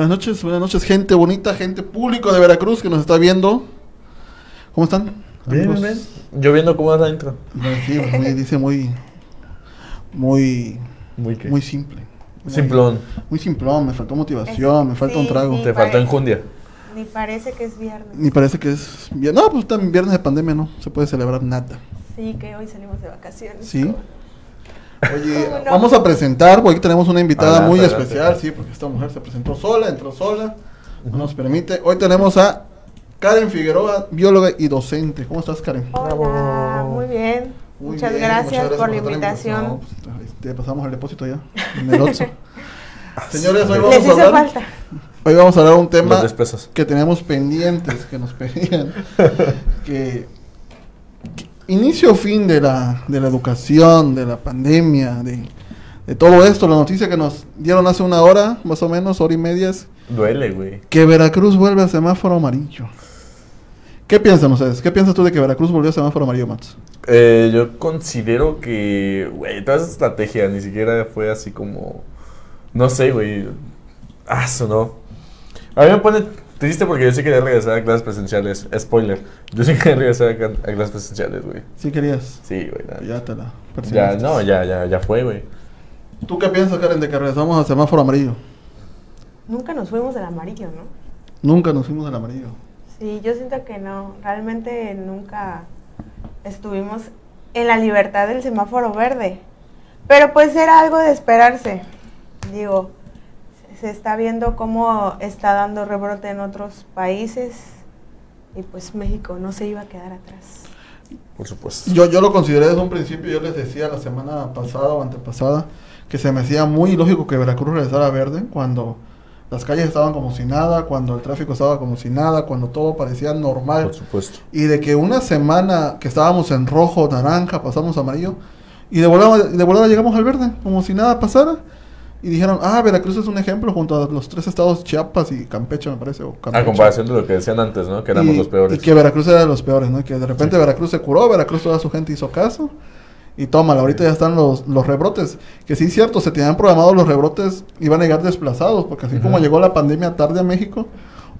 Buenas noches, buenas noches, gente bonita, gente público de Veracruz que nos está viendo. ¿Cómo están? Bien, Amigos. bien, bien. Yo viendo cómo es la intro. Bueno, Sí, muy- dice muy, muy, Muy qué. muy simple. Muy- Simplón. Muy simplón, me faltó motivación, me falta un trago. Te faltó enjundia. Ni parece que es viernes. Ni parece que es... No, pues también viernes de pandemia no, se puede celebrar nada. Sí, que hoy salimos de vacaciones. Sí. Oye, vamos a presentar, porque aquí tenemos una invitada Adelante, muy adelante. especial, sí, porque esta mujer se presentó sola, entró sola, no nos permite. Hoy tenemos a Karen Figueroa, bióloga y docente. ¿Cómo estás, Karen? Hola, Bravo. muy bien. Muy muchas, bien, gracias muchas por la invitación. No, pues, te pasamos el depósito ya, en el Oxxo. Señores, hoy Les vamos a hizo hablar, falta. hoy vamos a hablar un tema Los 10 pesos. que teníamos pendientes, que nos pedían, que inicio o fin de la, de la educación, de la pandemia, de, de todo esto, la noticia que nos dieron hace una hora, más o menos, hora y media, es Duele, güey. que Veracruz vuelve a semáforo amarillo. ¿Qué piensan ustedes? ¿Qué piensas tú de que Veracruz volvió a semáforo amarillo, Mats? Eh, yo considero que, güey, toda esa estrategia ni siquiera fue así como. No sé, güey. Ah, no. A mí me pone triste porque yo sí quería regresar a clases presenciales. Spoiler. Yo sí quería regresar a, clases presenciales, güey. ¿Sí querías? Sí, güey. nada. Ya te la Ya, no, ya, ya, ya fue, güey. ¿Tú qué piensas, Karen, de que regresamos a semáforo amarillo? Nunca nos fuimos del amarillo, ¿no? Nunca nos fuimos del amarillo. Sí, yo siento que no. Realmente nunca estuvimos en la libertad del semáforo verde. Pero pues era algo de esperarse. Digo, se está viendo cómo está dando rebrote en otros países. Y pues México no se iba a quedar atrás. Por supuesto. Yo, yo lo consideré desde un principio, yo les decía la semana pasada o antepasada que se me hacía muy ilógico que Veracruz regresara a verde cuando las calles estaban como si nada, cuando el tráfico estaba como si nada, cuando todo parecía normal. Por supuesto. Y de que una semana que estábamos en rojo, naranja, pasamos a amarillo, y de volada, de volada llegamos al verde, como si nada pasara. Y dijeron, ah, Veracruz es un ejemplo junto a los tres estados, Chiapas y Campeche, me parece. O A comparación de lo que decían antes, ¿no? Que éramos Y- los peores. Y que Veracruz era de los peores, ¿no? Y que de repente Veracruz se curó, Veracruz toda su gente hizo caso. Y tómala, ahorita ya están los, los rebrotes. Que sí es cierto, se tenían programados los rebrotes, iban a llegar desplazados, porque así como llegó la pandemia tarde a México,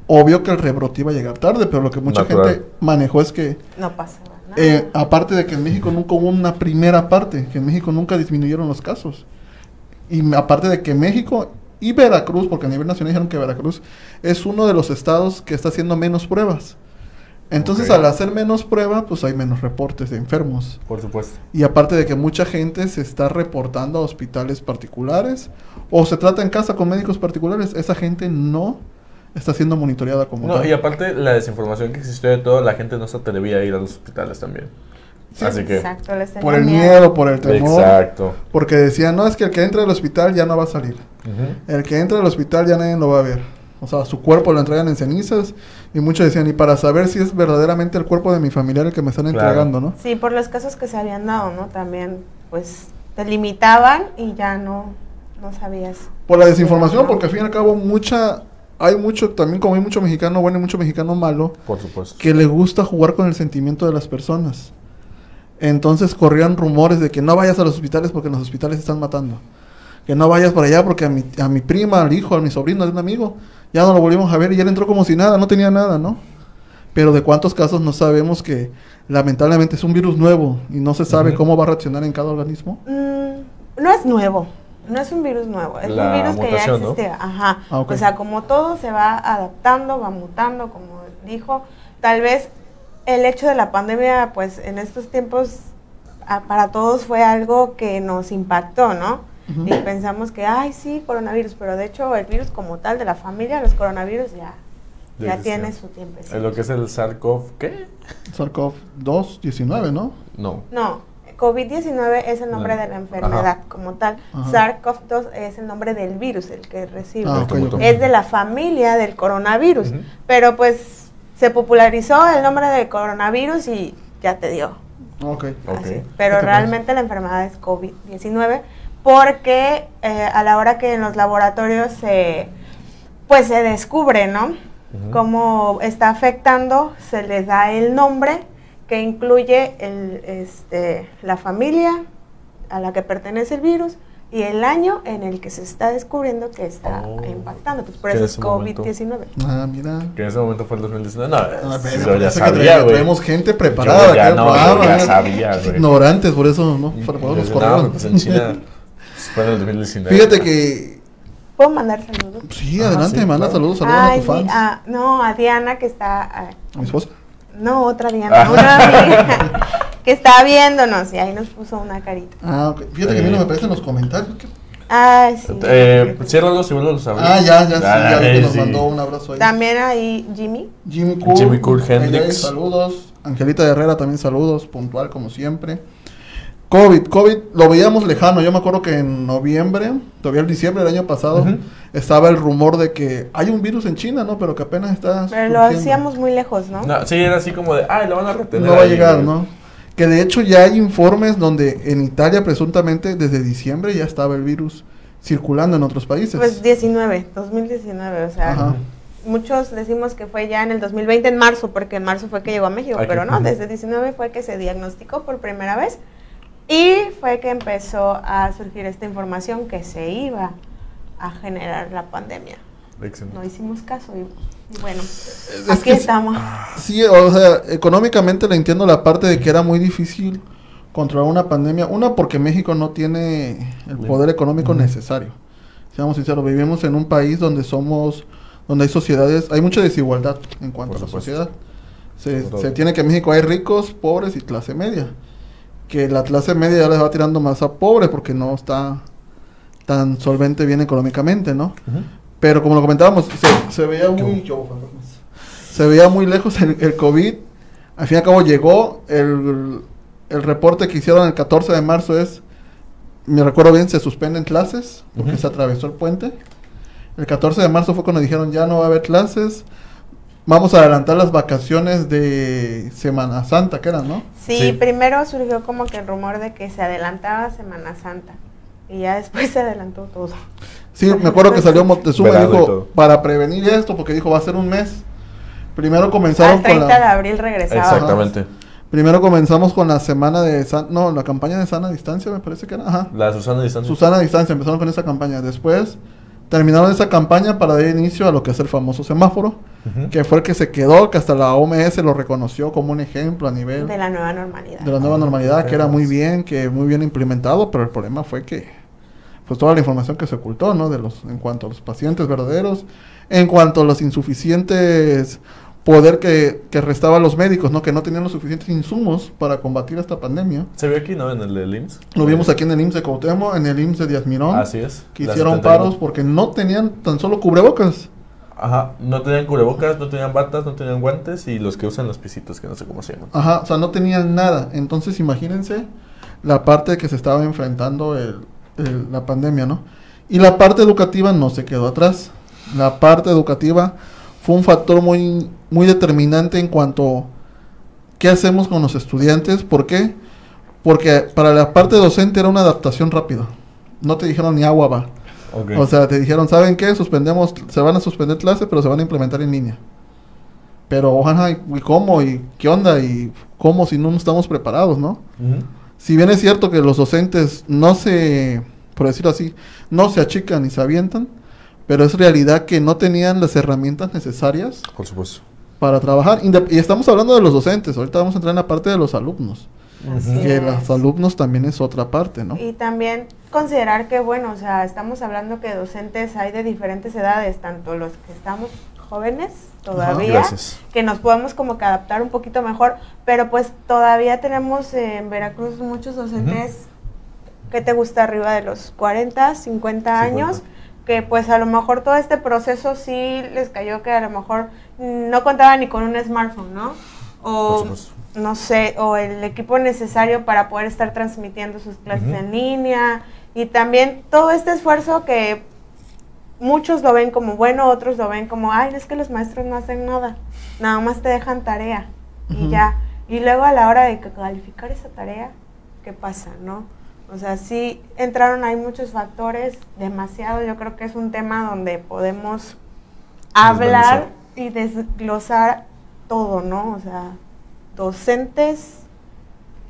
obvio que el rebrote iba a llegar tarde, pero lo que mucha Natural. gente manejó es que, No pasaba nada. eh, aparte de que en México nunca hubo una primera parte, que en México nunca disminuyeron los casos. Y aparte de que México y Veracruz, porque a nivel nacional dijeron que Veracruz es uno de los estados que está haciendo menos pruebas. Entonces, al hacer menos pruebas, pues hay menos reportes de enfermos. Por supuesto. Y aparte de que mucha gente se está reportando a hospitales particulares o se trata en casa con médicos particulares, esa gente no está siendo monitoreada como No, tal. y aparte la desinformación que existió de todo, la gente no se atrevía a ir a los hospitales también. Sí. Así que... Exacto, les tenía por el miedo, por el temor. Exacto. Porque decían, no, es que el que entra al hospital ya no va a salir. El que entra al hospital ya nadie lo va a ver. O sea, su cuerpo lo entregan en cenizas. Y muchos decían, y para saber si es verdaderamente el cuerpo de mi familiar el que me están Claro. entregando, ¿no? Sí, por los casos que se habían dado, ¿no? También, pues, te limitaban y ya no, no sabías. Por la desinformación, porque al fin y al cabo mucha... Hay mucho, también como hay mucho mexicano bueno y mucho mexicano malo, Por supuesto. que le gusta jugar con el sentimiento de las personas. Entonces corrían rumores de que no vayas a los hospitales porque en los hospitales están matando. Que no vayas para allá porque a mi, a mi prima, al hijo, a mi sobrino, a un amigo, ya no lo volvimos a ver y él entró como si nada, no tenía nada, ¿no? Pero de cuántos casos no sabemos que lamentablemente es un virus nuevo y no se sabe cómo va a reaccionar en cada organismo. Mm, no es nuevo, no es un virus nuevo, es La un virus que ya existía. Ajá. Ah. O sea, como todo se va adaptando, va mutando, como dijo. Tal vez el hecho de la pandemia, pues en estos tiempos, para todos fue algo que nos impactó, ¿no? Y pensamos que, ay, sí, coronavirus, pero de hecho el virus como tal de la familia, los coronavirus ya, Ya tiene su tiempo. Es lo que es el SARS-CoV, ¿qué? SARS-CoV-2, 19, ¿no? No. No, COVID-19 es el nombre No. de la enfermedad como tal. Ajá. SARS-CoV-2 es el nombre del virus, el que recibe. Ah. Es de la familia del coronavirus. Pero pues se popularizó el nombre del coronavirus y ya te dio. Ok. Ok. Así. Pero ¿Qué te realmente la enfermedad es COVID-19 porque eh, a la hora que en los laboratorios se, pues se descubre, ¿no? Cómo está afectando, se le da el nombre que incluye el, este, la familia a la que pertenece el virus y el año en el que se está descubriendo que está Oh. impactando. Pues por eso es ese momento- COVID-19. Ah, mira. Que en ese momento fue el 2019. No, Ah, sí, pero ya sabía, güey. Traemos gente preparada. Yo ya no, ya sabía, güey. Ignorantes, por eso no por favor, nos no, corrieron. pues en China fue en el 2019. Fíjate que. ¿Puedo mandar saludos? Sí, Ah, adelante, sí, manda claro. saludos, saludos a Ay, tus sí, fans. a- no, a Diana que está... ah, A mi esposa. no, otra Diana, Ah. una amiga que está viéndonos y ahí nos puso una carita. Ah, ok. Fíjate que a mí no me aparecen los comentarios. ¿qué? Ay, sí. Eh, ciérralos y vuelvo a abrir. Ah, ya, ya, sí, ya vi que eh, nos sí. mandó un abrazo ahí. También ahí Jimmy. Jimmy Cool. Jimmy Cool Hendrix. Saludos. Angelita Herrera también saludos, puntual como siempre. COVID, COVID lo veíamos lejano. Yo me acuerdo que en noviembre, todavía el diciembre del año pasado, estaba el rumor de que hay un virus en China, ¿no? Pero que apenas está. Pero lo hacíamos muy lejos, ¿no? No, sí, era así como de, ay, lo van a retener. No va a llegar, güey". ¿no? Que de hecho ya hay informes donde en Italia presuntamente desde diciembre ya estaba el virus circulando en otros países. Pues 19, 2019, o sea, Ajá. muchos decimos que fue ya en el 2020, en marzo, porque en marzo fue que llegó a México, Aquí, pero no, desde 19 fue que se diagnosticó por primera vez y fue que empezó a surgir esta información que se iba a generar la pandemia. Excelente. No hicimos caso y bueno, Es aquí que estamos. Sí, o sea, económicamente le entiendo la parte de que era muy difícil controlar una pandemia. Una, porque México no tiene el poder económico Ujú. necesario. Seamos sinceros, vivimos en un país donde somos, donde hay sociedades, hay mucha desigualdad en cuanto Por a la supuesto. sociedad. Se, tiene que en México hay ricos, pobres y clase media. Que la clase media ya les va tirando más a pobres porque no está tan solvente bien económicamente, ¿no? Pero como lo comentábamos, se, se veía muy... Se veía muy lejos el, el COVID. Al fin y al cabo llegó. El, el reporte que hicieron el 14 de marzo es... Me recuerdo bien, se suspenden clases porque Ujú. se atravesó el puente. El 14 de marzo fue cuando dijeron ya no va a haber clases. Vamos a adelantar las vacaciones de Semana Santa, que eran, ¿no? Sí, Sí. primero surgió como que el rumor de que se adelantaba Semana Santa y ya después se adelantó todo. Sí, me acuerdo que salió Moctezuma y dijo, para prevenir esto, porque dijo, va a ser un mes. Primero comenzaron Al con 30 la... de abril regresaba. Exactamente. Primero comenzamos con la semana de... san- No, la campaña de sana distancia me parece que era. Ajá. La Susana Distancia. Susana distancia, empezaron con esa campaña. Después terminaron esa campaña para dar inicio a lo que es el famoso semáforo, que fue el que se quedó, que hasta la OMS lo reconoció como un ejemplo a nivel De la nueva normalidad. de la nueva normalidad, que era muy bien, que muy bien implementado, pero el problema fue que pues toda la información que se ocultó, ¿no? De los en cuanto a los pacientes verdaderos, en cuanto a los insuficientes poder que, que restaba a los médicos, ¿no? Que no tenían los suficientes insumos para combatir esta pandemia. Se vio aquí, ¿no? En el del IMSS. Lo vimos aquí en el IMSS de Cuauhtémoc, en el IMSS de Díaz Mirón, Así es. que hicieron 71. paros porque no tenían tan solo cubrebocas. Ajá. No tenían cubrebocas, no tenían batas, no tenían guantes y los que usan los pisitos, que no sé cómo se llaman. Ajá, o sea, no tenían nada. Entonces, imagínense la parte que se estaba enfrentando el- la pandemia, ¿no? Y la parte educativa no se quedó atrás. La parte educativa fue un factor muy, muy determinante en cuanto qué hacemos con los estudiantes. ¿Por qué? Porque para la parte docente era una adaptación rápida. No te dijeron ni agua va. O sea, te dijeron, ¿saben qué? Suspendemos, se van a suspender clases, pero se van a implementar en línea. Pero, ojalá, ¿y cómo? ¿Y qué onda? ¿Y cómo si no estamos preparados, no? Ujú. Si bien es cierto que los docentes no se, por decirlo así, no se achican ni se avientan, pero es realidad que no tenían las herramientas necesarias Por supuesto. para trabajar. Y estamos hablando de los docentes, ahorita vamos a entrar en la parte de los alumnos, Así que es. los alumnos también es otra parte, ¿no? Y también considerar que, bueno, o sea, estamos hablando que docentes hay de diferentes edades, tanto los que estamos jóvenes todavía, Gracias. que nos podemos como que adaptar un poquito mejor, pero pues todavía tenemos en Veracruz muchos docentes que te gusta arriba de los 40, 50 años, 50. que pues a lo mejor todo este proceso sí les cayó que a lo mejor no contaban ni con un smartphone, ¿no? O no sé, o el equipo necesario para poder estar transmitiendo sus clases en línea y también todo este esfuerzo que muchos lo ven como bueno, otros lo ven como, ay, es que los maestros no hacen nada, nada más te dejan tarea y ya. Y luego a la hora de calificar esa tarea, ¿qué pasa, no? O sea, sí entraron ahí muchos factores, demasiado, yo creo que es un tema donde podemos hablar y desglosar todo, ¿no? O sea, docentes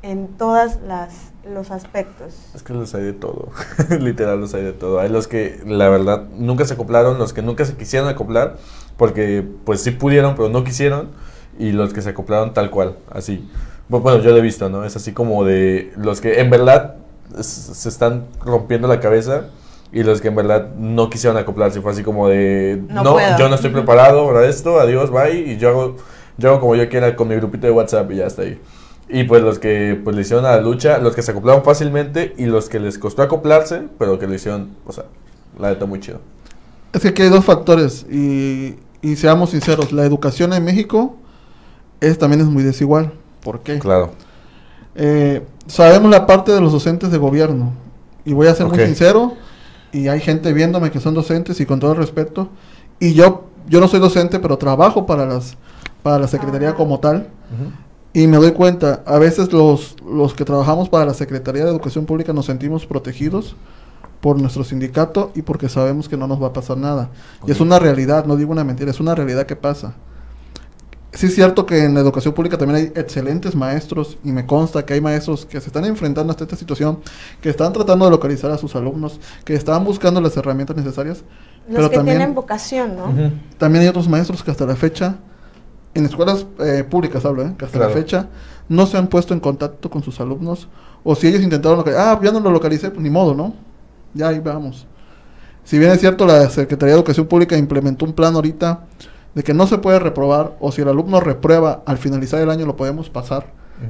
en todas las los aspectos. Es que los hay de todo, literal los hay de todo. Hay los que la verdad nunca se acoplaron, los que nunca se quisieron acoplar, porque pues sí pudieron, pero no quisieron, y los que se acoplaron tal cual, así. Bueno, yo lo he visto, ¿no? Es así como de los que en verdad se están rompiendo la cabeza y los que en verdad no quisieron acoplarse. Fue así como de, No no, puedo". yo no estoy preparado para esto, adiós, bye, y yo hago, yo hago como yo quiera con mi grupito de WhatsApp y ya está ahí. Y pues los que pues le hicieron a la lucha, los que se acoplaron fácilmente y los que les costó acoplarse, pero que lo hicieron, o sea, la neta muy chido. Es que aquí hay dos factores y, y seamos sinceros, la educación en México es, también es muy desigual. ¿Por qué? Claro. Eh, sabemos la parte de los docentes de gobierno y voy a ser Ok. muy sincero y hay gente viéndome que son docentes y con todo el respeto y yo yo no soy docente pero trabajo para las para la secretaría como tal y me doy cuenta a veces los los que trabajamos para la secretaría de educación pública nos sentimos protegidos por nuestro sindicato y porque sabemos que no nos va a pasar nada y es una realidad no digo una mentira es una realidad que pasa Sí es cierto que en la educación pública también hay excelentes maestros y me consta que hay maestros que se están enfrentando a esta situación, que están tratando de localizar a sus alumnos, que están buscando las herramientas necesarias, Los pero que también, tienen vocación, ¿no? Ujú. también hay otros maestros que hasta la fecha, en escuelas eh, públicas hablo, ¿eh? que hasta la fecha no se han puesto en contacto con sus alumnos, o si ellos intentaron localizar, ah, ya no lo localicé, pues ni modo, ¿no? Ya ahí vamos. Si bien es cierto, la Secretaría de Educación Pública implementó un plan ahorita de que no se puede reprobar, o si el alumno reprueba al finalizar el año lo podemos pasar.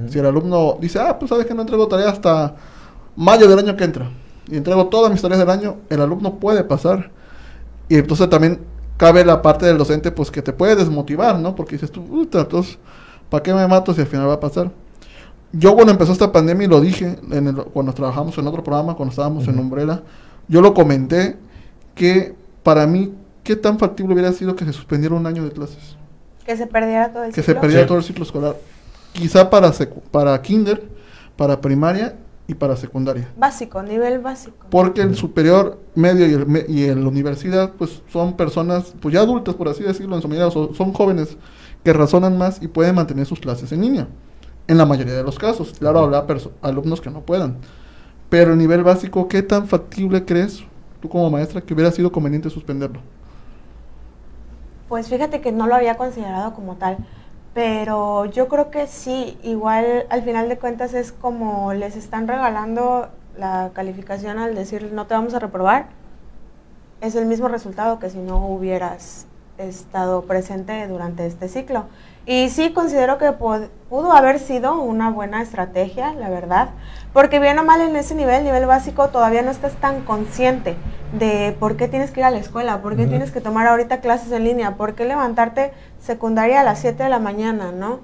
Si el alumno dice, ah, pues sabes que no entrego tarea hasta mayo del año que entra, y entrego todas mis tareas del año, el alumno puede pasar. Y entonces también cabe la parte del docente, pues que te puede desmotivar, ¿no? Porque dices tú, "Puta, entonces, ¿para qué me mato si al final va a pasar? Yo cuando empezó esta pandemia, y lo dije en el- cuando trabajamos en otro programa, cuando estábamos en. Umbrella, yo lo comenté que para mí, ¿qué tan factible hubiera sido que se suspendiera un año de clases? Que se perdiera todo el que se ciclo. perdiera Sí. todo el ciclo escolar. Quizá para, secu- para kinder, para primaria y para secundaria. Básico, nivel básico. Porque el superior, medio y el, me- y el universidad, pues son personas, pues ya adultas, por así decirlo, en su medida, so- son jóvenes que razonan más y pueden mantener sus clases en línea. En la mayoría de los casos. Claro, habrá alumnos que no puedan. Pero el nivel básico, ¿qué tan factible crees tú como maestra que hubiera sido conveniente suspenderlo? Pues fíjate que no lo había considerado como tal, pero yo creo que sí, igual al final de cuentas es como les están regalando la calificación al decir no te vamos a reprobar, es el mismo resultado que si no hubieras estado presente durante este ciclo. Y sí considero que pudo haber sido una buena estrategia, la verdad, porque bien o mal en ese nivel, nivel básico, todavía no estás tan consciente de por qué tienes que ir a la escuela, por qué tienes que tomar ahorita clases en línea, por qué levantarte secundaria a las 7 de la mañana, ¿no?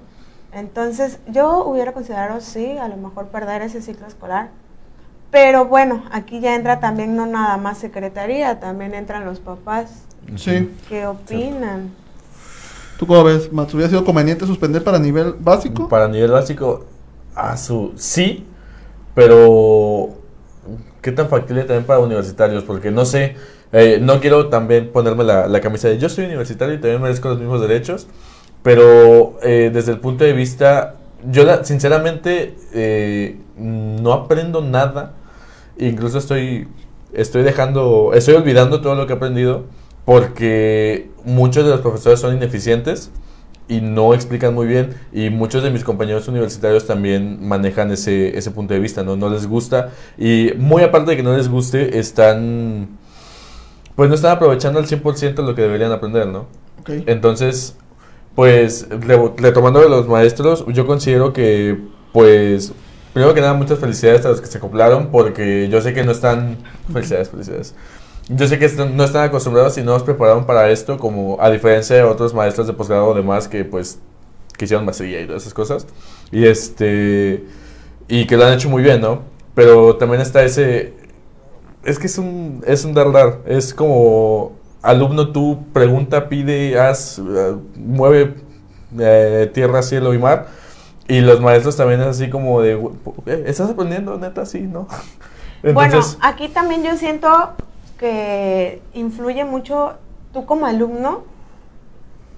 Entonces yo hubiera considerado, sí, a lo mejor perder ese ciclo escolar. Pero bueno, aquí ya entra también no nada más secretaría, también entran los papás. Sí. ¿Qué opinan? ¿Tú cómo ves, Mats? ¿Hubiera sido conveniente suspender para nivel básico? Para nivel básico, a su sí, pero ¿qué tan factible también para universitarios? Porque no sé, eh, no quiero también ponerme la, la camisa de yo soy universitario y también merezco los mismos derechos, pero eh, desde el punto de vista, yo la- sinceramente eh, no aprendo nada, incluso estoy, estoy dejando, estoy olvidando todo lo que he aprendido porque muchos de los profesores son ineficientes y no explican muy bien y muchos de mis compañeros universitarios también manejan ese, ese punto de vista, ¿no? No les gusta y muy aparte de que no les guste, están pues no están aprovechando al 100% lo que deberían aprender, ¿no? Ok. Entonces, pues re- retomando de los maestros, yo considero que pues primero que nada muchas felicidades a los que se acoplaron porque yo sé que no están felicidades, felicidades. Yo sé que no están acostumbrados y no nos prepararon para esto, como a diferencia de otros maestros de posgrado o demás que pues que hicieron maestría y todas esas cosas. Y este y que lo han hecho muy bien, ¿no? Pero también está ese es que es un es un dar dar, es como alumno tú pregunta, pide, haz, eh, mueve eh, tierra, cielo y mar. Y los maestros también es así como de, "Eh, ¿estás aprendiendo? Neta, sí, ¿no? bueno, aquí también yo siento que influye mucho tú como alumno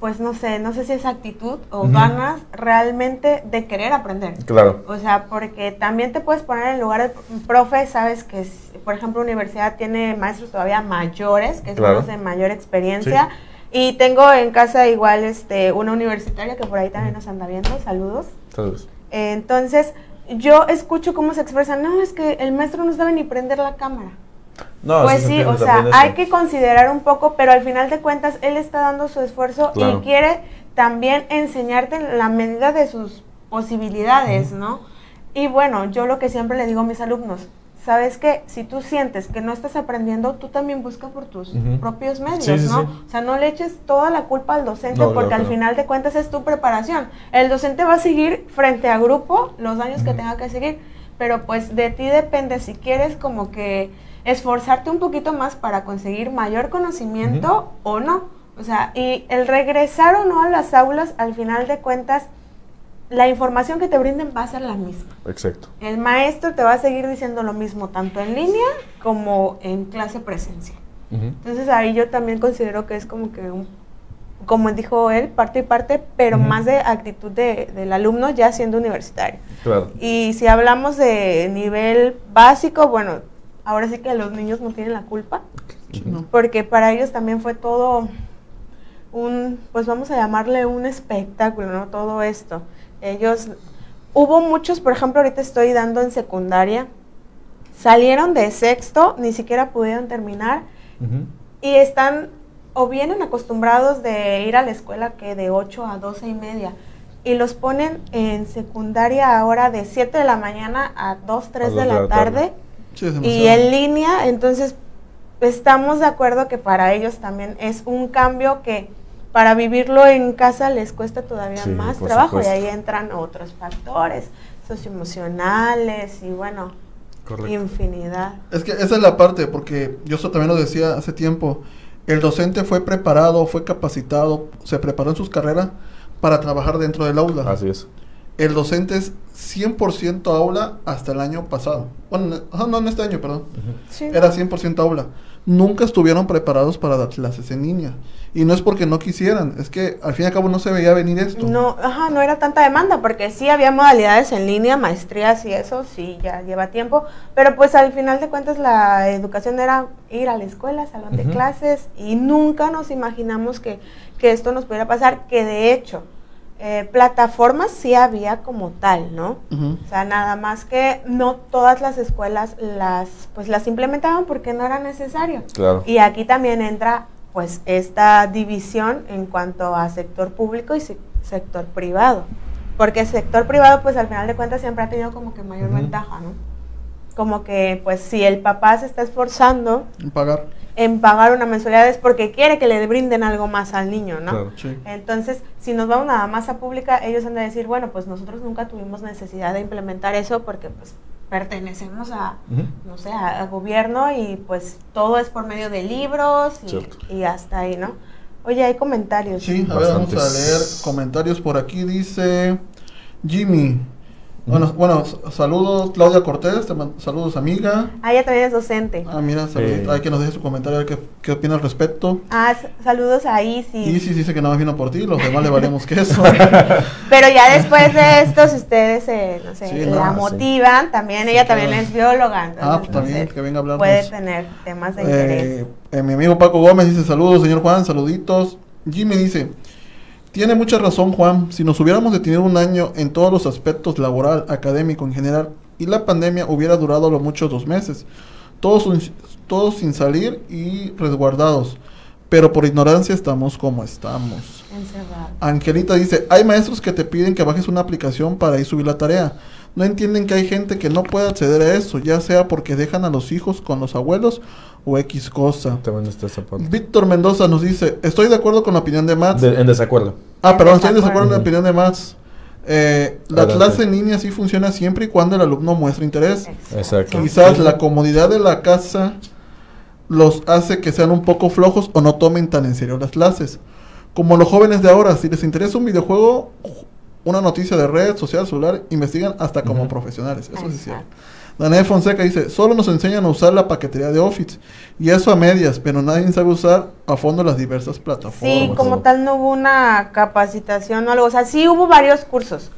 pues no sé, no sé si es actitud o ganas realmente de querer aprender. Claro. O sea, porque también te puedes poner en lugar de profe, sabes que, es- por ejemplo, universidad tiene maestros todavía mayores, que son los de mayor experiencia. Y tengo en casa igual este una universitaria que por ahí también nos anda viendo, saludos. Saludos. Eh, Entonces, yo escucho cómo se expresan, no, es que el maestro no sabe ni prender la cámara. No, Pues sí, o sea, hay que considerar un poco, pero al final de cuentas él está dando su esfuerzo Claro. y quiere también enseñarte en la medida de sus posibilidades, ¿no? Y bueno, yo lo que siempre le digo a mis alumnos, sabes que si tú sientes que no estás aprendiendo, tú también busca por tus propios medios, Sí, sí, ¿no? sí. O sea, no le eches toda la culpa al docente No, porque al no. final de cuentas es tu preparación. El docente va a seguir frente a grupo los años que tenga que seguir, pero pues de ti depende si quieres como que esforzarte un poquito más para conseguir mayor conocimiento o no. O sea, y el regresar o no a las aulas, al final de cuentas, la información que te brinden va a ser la misma. Exacto. El maestro te va a seguir diciendo lo mismo, tanto en línea como en clase presencial. Ujú. Entonces ahí yo también considero que es como que, un, como dijo él, parte y parte, pero más de actitud de- del alumno ya siendo universitario. Claro. Y si hablamos de nivel básico, bueno, ahora sí que los niños no tienen la culpa, no. porque para ellos también fue todo un, pues vamos a llamarle un espectáculo, ¿no? Todo esto. Ellos, hubo muchos, por ejemplo, ahorita estoy dando en secundaria, salieron de sexto, ni siquiera pudieron terminar, y están o vienen acostumbrados de ir a la escuela que de 8 a 12 y media y los ponen en secundaria ahora de 7 de la mañana a 2, 3 de la tarde Sí, es y en línea, entonces estamos de acuerdo que para ellos también es un cambio que para vivirlo en casa les cuesta todavía Sí, más trabajo y ahí entran otros factores socioemocionales y bueno, Correcto. infinidad. Es que esa es la parte, porque yo eso también lo decía hace tiempo. El docente fue preparado, fue capacitado, se preparó en sus carreras para trabajar dentro del aula. Así es. El docente es 100% aula hasta el año pasado. Bueno, no en este año, perdón. Sí. Era 100% aula. Nunca estuvieron preparados para dar clases en línea. Y no es porque no quisieran, es que al fin y al cabo no se veía venir esto. No, ajá, no era tanta demanda, porque sí había modalidades en línea, maestrías y eso, sí, ya lleva tiempo, pero pues al final de cuentas la educación era ir a la escuela, salón de clases, y nunca nos imaginamos que, que esto nos pudiera pasar, que de hecho, eh, plataformas sí había como tal, ¿no? O sea, nada más que no todas las escuelas las, pues las implementaban porque no era necesario. Claro. Y aquí también entra pues esta división en cuanto a sector público y se- sector privado. Porque el sector privado pues al final de cuentas siempre ha tenido como que mayor ventaja, ¿no? Como que pues si el papá se está esforzando Pagar. En pagar una mensualidad es porque quiere que le brinden algo más al niño, ¿no? Claro. Sí. Entonces, si nos vamos nada más a pública, ellos han de decir, bueno, pues nosotros nunca tuvimos necesidad de implementar eso porque pues pertenecemos a, no sé, a, a gobierno y pues todo es por medio de libros y, y hasta ahí, ¿no? Oye, hay comentarios. Sí, a ver, vamos a leer comentarios por aquí. Dice Jimmy. Bueno, bueno, saludos Claudia Cortés, te saludos amiga. Ah, ella también es docente. Ah, mira, saludos. Sí. Hay que nos deje su comentario a ver qué, qué opina al respecto. Ah, saludos a Isis. Sí dice que nada más vino por ti, los demás le valemos que eso. Pero ya después de esto, si ustedes, eh, no sé, Sí, no, la sí. motivan, también Sí, ella claro. también es bióloga. Entonces, Ah, pues también, que venga a hablarnos. Puede tener temas de interés. Eh, eh, mi amigo Paco Gómez dice saludos, señor Juan, saluditos. Jimmy dice, tiene mucha razón Juan, si nos hubiéramos detenido un año en todos los aspectos laboral, académico en general, y la pandemia hubiera durado a lo mucho dos meses, todos, sin- todos sin salir y resguardados, pero por ignorancia estamos como estamos. Encerrado. Angelita dice, hay maestros que te piden que bajes una aplicación para ahí subir la tarea. No entienden que hay gente que no puede acceder a eso, ya sea porque dejan a los hijos con los abuelos o X cosa. También está esa parte. Víctor Mendoza nos dice, estoy de acuerdo con la opinión de Mats. De- en desacuerdo. ah, En perdón, estoy en desacuerdo con la opinión de Mats. Eh, la Adelante. clase en línea sí funciona siempre y cuando el alumno muestre interés. Exacto. Quizás la comodidad de la casa los hace que sean un poco flojos o no tomen tan en serio las clases. Como los jóvenes de ahora, si les interesa un videojuego, una noticia de red social, celular, investigan hasta como profesionales. Eso sí es cierto. Daniel Fonseca dice, solo nos enseñan a usar la paquetería de Office. Y eso a medias, pero nadie sabe usar a fondo las diversas plataformas. Sí, como tal no hubo una capacitación o algo. O sea, sí hubo varios cursos.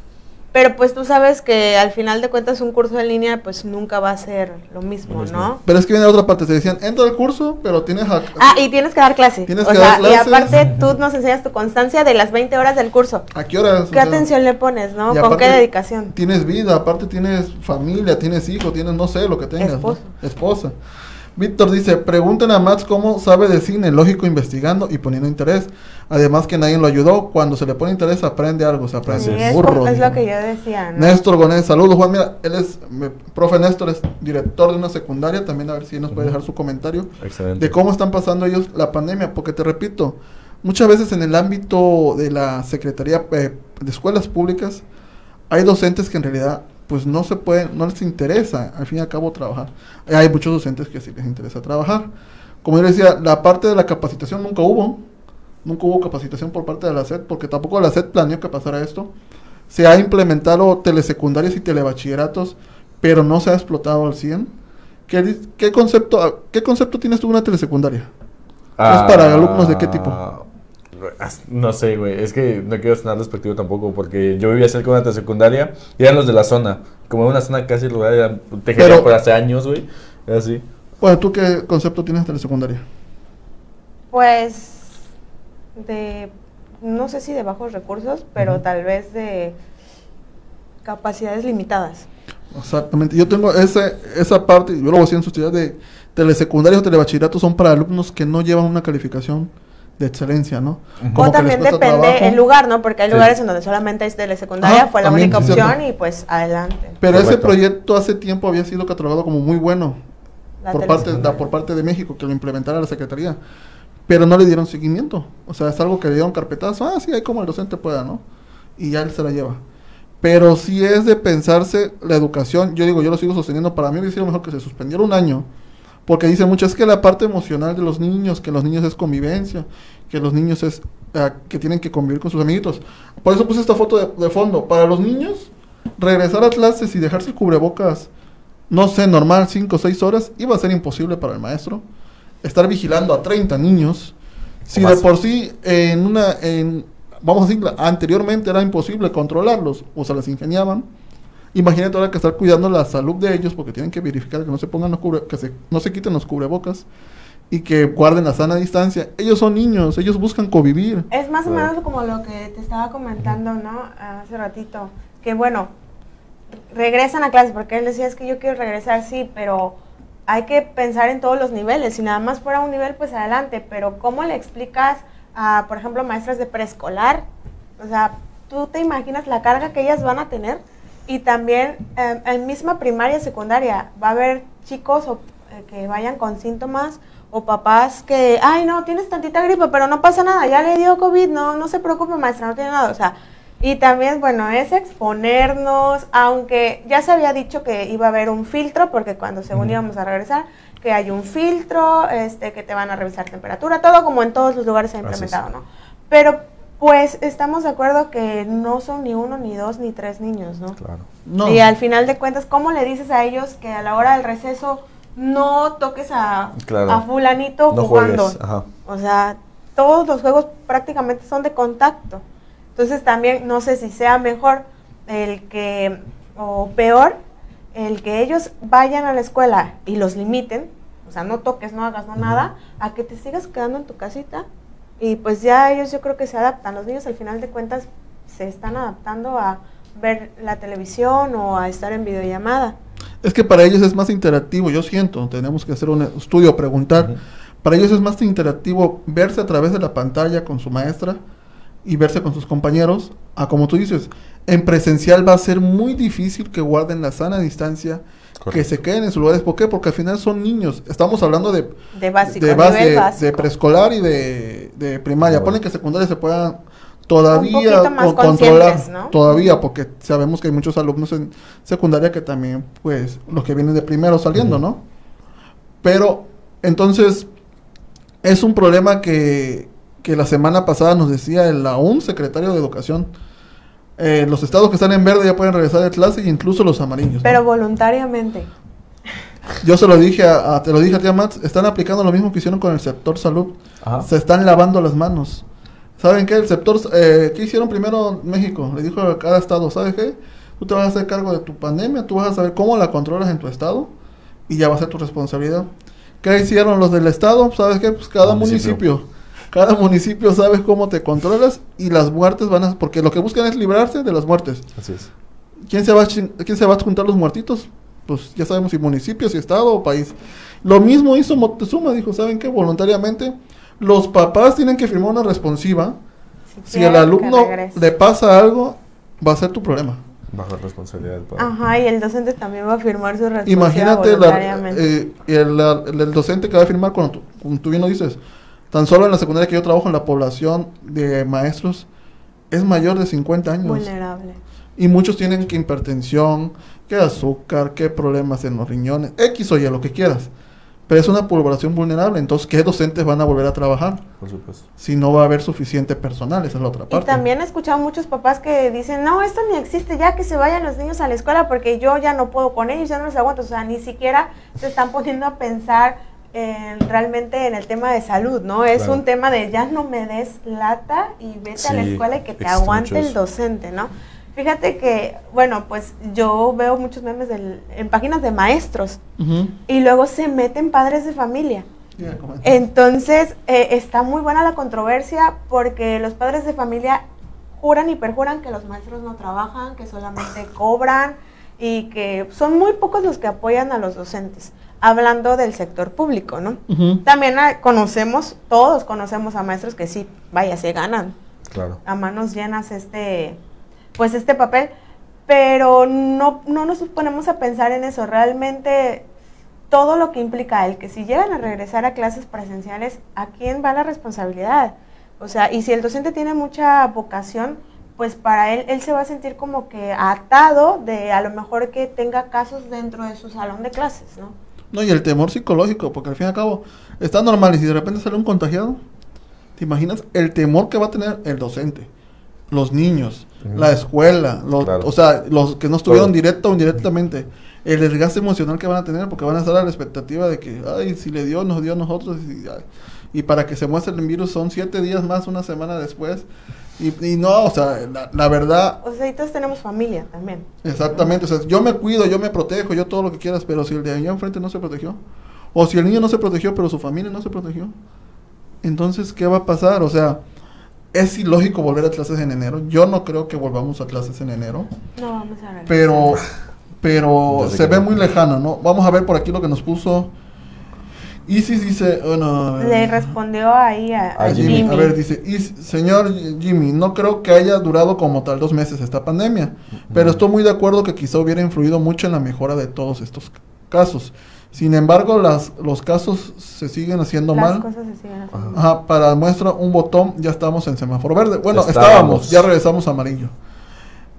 Pero pues tú sabes que al final de cuentas un curso en línea pues nunca va a ser lo mismo, Lo mismo. ¿no? Pero es que viene la otra parte, te decían, entra al curso, pero tienes... a- Ah, y tienes que dar clase. Tienes o que sea, dar y clases. aparte tú nos enseñas tu constancia de las 20 horas del curso. ¿A qué horas? O ¿Qué sea, atención le pones, no? y ¿Con qué dedicación? Tienes vida, aparte tienes familia, tienes hijos, tienes no sé lo que tengas. ¿no? Esposo. Esposa. Víctor dice, pregunten a Max cómo sabe de cine, lógico investigando y poniendo interés. Además que nadie lo ayudó, cuando se le pone interés aprende algo, se aprende. Sí, Así es, Burro, es lo que yo decía, ¿no? Néstor Gonés, saludos Juan, mira, él es, me- profe Néstor es director de una secundaria, también a ver si nos puede dejar su comentario Excelente. de cómo están pasando ellos la pandemia, porque te repito, muchas veces en el ámbito de la Secretaría eh, de Escuelas Públicas hay docentes que en realidad pues no se pueden, no les interesa al fin y al cabo trabajar. Hay muchos docentes que sí les interesa trabajar. Como yo decía, la parte de la capacitación nunca hubo, nunca hubo capacitación por parte de la SED, porque tampoco la SED planeó que pasara esto. Se ha implementado telesecundarias y telebachilleratos, pero no se ha explotado al 100. ¿Qué, qué concepto, ¿Qué concepto tienes tú de una telesecundaria? ¿Es para alumnos de qué tipo? No sé, güey. Es que no quiero sonar despectivo tampoco, porque yo vivía cerca de una secundaria y eran los de la zona. Como una zona casi rural, eran por hace años, güey. Era así. Bueno, ¿tú qué concepto tienes de telesecundaria? Pues de, no sé si de bajos recursos, pero tal vez de capacidades limitadas. Exactamente. Yo tengo ese, esa parte, yo lo voy a decir en sociedad de telesecundarios o telebachilleratos son para alumnos que no llevan una calificación de excelencia, ¿no? Como o también depende trabajo. el lugar, ¿no? Porque hay Sí. lugares en donde solamente es telesecundaria, Ajá, fue la también, única sí, opción cierto. y pues adelante. Pero ese proyecto hace tiempo había sido catalogado como muy bueno La por parte, da- por parte de México, que lo implementara la Secretaría. Pero no le dieron seguimiento. O sea, es algo que le dieron carpetazo. Ah, sí, ahí como el docente pueda, ¿no? Y ya él se la lleva. Pero si es de pensarse la educación, yo digo, yo lo sigo sosteniendo, para mí hubiera sido mejor que se suspendiera un año. Porque dicen mucho, es que la parte emocional de los niños, que los niños es convivencia, que los niños es ah, que tienen que convivir con sus amiguitos. Por eso puse esta foto de, de fondo. Para los niños, regresar a clases y dejarse el cubrebocas, no sé, normal, 5 o 6 horas, iba a ser imposible para el maestro. Estar vigilando a 30 niños. Si de por sí en una, en, vamos a decir, anteriormente era imposible controlarlos, o se las ingeniaban. Imagínate ahora que estar cuidando la salud de ellos porque tienen que verificar que no se pongan los cubre, que se, no se quiten los cubrebocas y que guarden la sana distancia. Ellos son niños, ellos buscan convivir. Es más o menos como lo que te estaba comentando, ¿no? Hace ratito. Que bueno, regresan a clases, porque él decía, es que yo quiero regresar, sí, pero hay que pensar en todos los niveles. Si nada más fuera un nivel, pues adelante. Pero ¿cómo le explicas a, por ejemplo, maestras de preescolar? O sea, tú te imaginas la carga que ellas van a tener. Y también eh, en misma primaria y secundaria va a haber chicos o, eh, que vayan con síntomas o papás que, ay, no, tienes tantita gripe, pero no pasa nada, ya le dio COVID, no, no se preocupe, maestra, no tiene nada. O sea, y también, bueno, es exponernos, aunque ya se había dicho que iba a haber un filtro, porque cuando según íbamos a regresar, que hay un filtro, este, que te van a revisar temperatura, todo como en todos los lugares se ha implementado, ¿no? Pero, pues, estamos de acuerdo que no son ni uno, ni dos, ni tres niños, ¿no? Claro. No. Y al final de cuentas, ¿cómo le dices a ellos que a la hora del receso no toques a, Claro. a fulanito No jugando? juegues. Ajá. O sea, todos los juegos prácticamente son de contacto. Entonces también no sé si sea mejor el que, o peor, el que ellos vayan a la escuela y los limiten, o sea, no toques, no hagas, no nada, a que te sigas quedando en tu casita. Y pues ya ellos yo creo que se adaptan. Los niños al final de cuentas se están adaptando a ver la televisión o a estar en videollamada. Es que para ellos es más interactivo, yo siento, tenemos que hacer un estudio, preguntar. Para ellos es más interactivo verse a través de la pantalla con su maestra y verse con sus compañeros, a como tú dices, en presencial va a ser muy difícil que guarden la sana distancia, que se queden en sus lugares. ¿Por qué? Porque al final son niños. Estamos hablando de, De básico, de, nivel base, básico. de preescolar y de, de primaria. Bueno. Ponen que secundaria se puedan todavía poquito más con- controlar. Todavía, porque sabemos que hay muchos alumnos en secundaria que también, pues, los que vienen de primero saliendo. ¿no? Pero, entonces, es un problema que, que la semana pasada nos decía el aún secretario de Educación. Eh, los estados que están en verde ya pueden regresar de clase, incluso los amarillos. ¿no? Pero voluntariamente. Yo se lo dije a, a- te lo dije a ti, Mats, están aplicando lo mismo que hicieron con el sector salud. Ajá. Se están lavando las manos. ¿Saben qué? El sector, eh, ¿qué hicieron primero México? Le dijo a cada estado, ¿sabes qué? Tú te vas a hacer cargo de tu pandemia, tú vas a saber cómo la controlas en tu estado y ya va a ser tu responsabilidad. ¿Qué hicieron los del estado? ¿Sabes qué? Pues cada Municipio. municipio. Cada municipio sabes cómo te controlas y las muertes van a... Porque lo que buscan es librarse de las muertes. Así es. ¿Quién se va a, quién se va a juntar los muertitos? Pues ya sabemos si municipio, si estado o país. Lo mismo hizo Moctezuma, dijo, ¿saben qué? Voluntariamente los papás tienen que firmar una responsiva. Si el quieren que alumno le pasa algo, va a ser tu problema. Bajo responsabilidad del padre. Ajá, y el docente también va a firmar su respuesta Imagínate la- voluntariamente. eh, el, el docente que va a firmar cuando tú, como tú bien lo dices. Tan solo en la secundaria que yo trabajo, en la población de maestros es mayor de 50 años. Vulnerable. Y muchos tienen que hipertensión, que azúcar, que problemas en los riñones, X o Y, lo que quieras. Pero es una población vulnerable, entonces, ¿qué docentes van a volver a trabajar? Por supuesto. Si no va a haber suficiente personal, esa es la otra Y parte. también he escuchado muchos papás que dicen, no, esto ni existe, ya que se vayan los niños a la escuela porque yo ya no puedo con ellos, ya no los aguanto. O sea, ni siquiera se están poniendo a pensar en- realmente en el tema de salud, ¿no? Es Claro. un tema de ya no me des lata y vete a la escuela y que te aguante el docente, ¿no? Fíjate que, bueno, pues yo veo muchos memes del- en páginas de maestros y luego se meten padres de familia. Entonces, eh, está muy buena la controversia porque los padres de familia juran y perjuran que los maestros no trabajan, que solamente cobran y que son muy pocos los que apoyan a los docentes, hablando del sector público, ¿no? También ah, conocemos, todos conocemos a maestros que sí, vaya, se ganan Claro. a manos llenas este, pues este papel, pero no, no nos ponemos a pensar en eso, realmente todo lo que implica el que si llegan a regresar a clases presenciales, ¿a quién va la responsabilidad? O sea, y si el docente tiene mucha vocación, pues para él, él se va a sentir como que atado de a lo mejor que tenga casos dentro de su salón de clases, ¿no? No, y el temor psicológico, porque al fin y al cabo está normal y si de repente sale un contagiado, ¿te imaginas el temor que va a tener el docente, los niños, la escuela, los, Claro. o sea, los que no estuvieron directo o indirectamente, el desgaste emocional que van a tener porque van a estar a la expectativa de que, ay, si le dio, nos dio a nosotros y, ay, y para que se muestre el virus son siete días más, una semana después. Y, y no, o sea, la, la verdad, O sea, y todos tenemos familia también. Exactamente, o sea, yo me cuido, yo me protejo, yo todo lo que quieras, pero si el de allá enfrente no se protegió, o si el niño no se protegió, pero su familia no se protegió, entonces, ¿qué va a pasar? O sea, es ilógico volver a clases en enero. Yo no creo que volvamos a clases en enero, No vamos a regresar. pero, pero se ve no. muy lejano, ¿no? Vamos a ver por aquí lo que nos puso. Isis dice, bueno, Le respondió ahí a, A a a Jimmy, Jimmy. a ver, dice, "Y, señor Jimmy, no creo que haya durado como tal dos meses esta pandemia, pero estoy muy de acuerdo que quizá hubiera influido mucho en la mejora de todos estos casos. Sin embargo, las, los casos se siguen haciendo Las mal. cosas se siguen haciendo. Ajá, para muestra un botón, ya estamos en semáforo verde. Bueno, Estábamos. estábamos, ya regresamos a amarillo.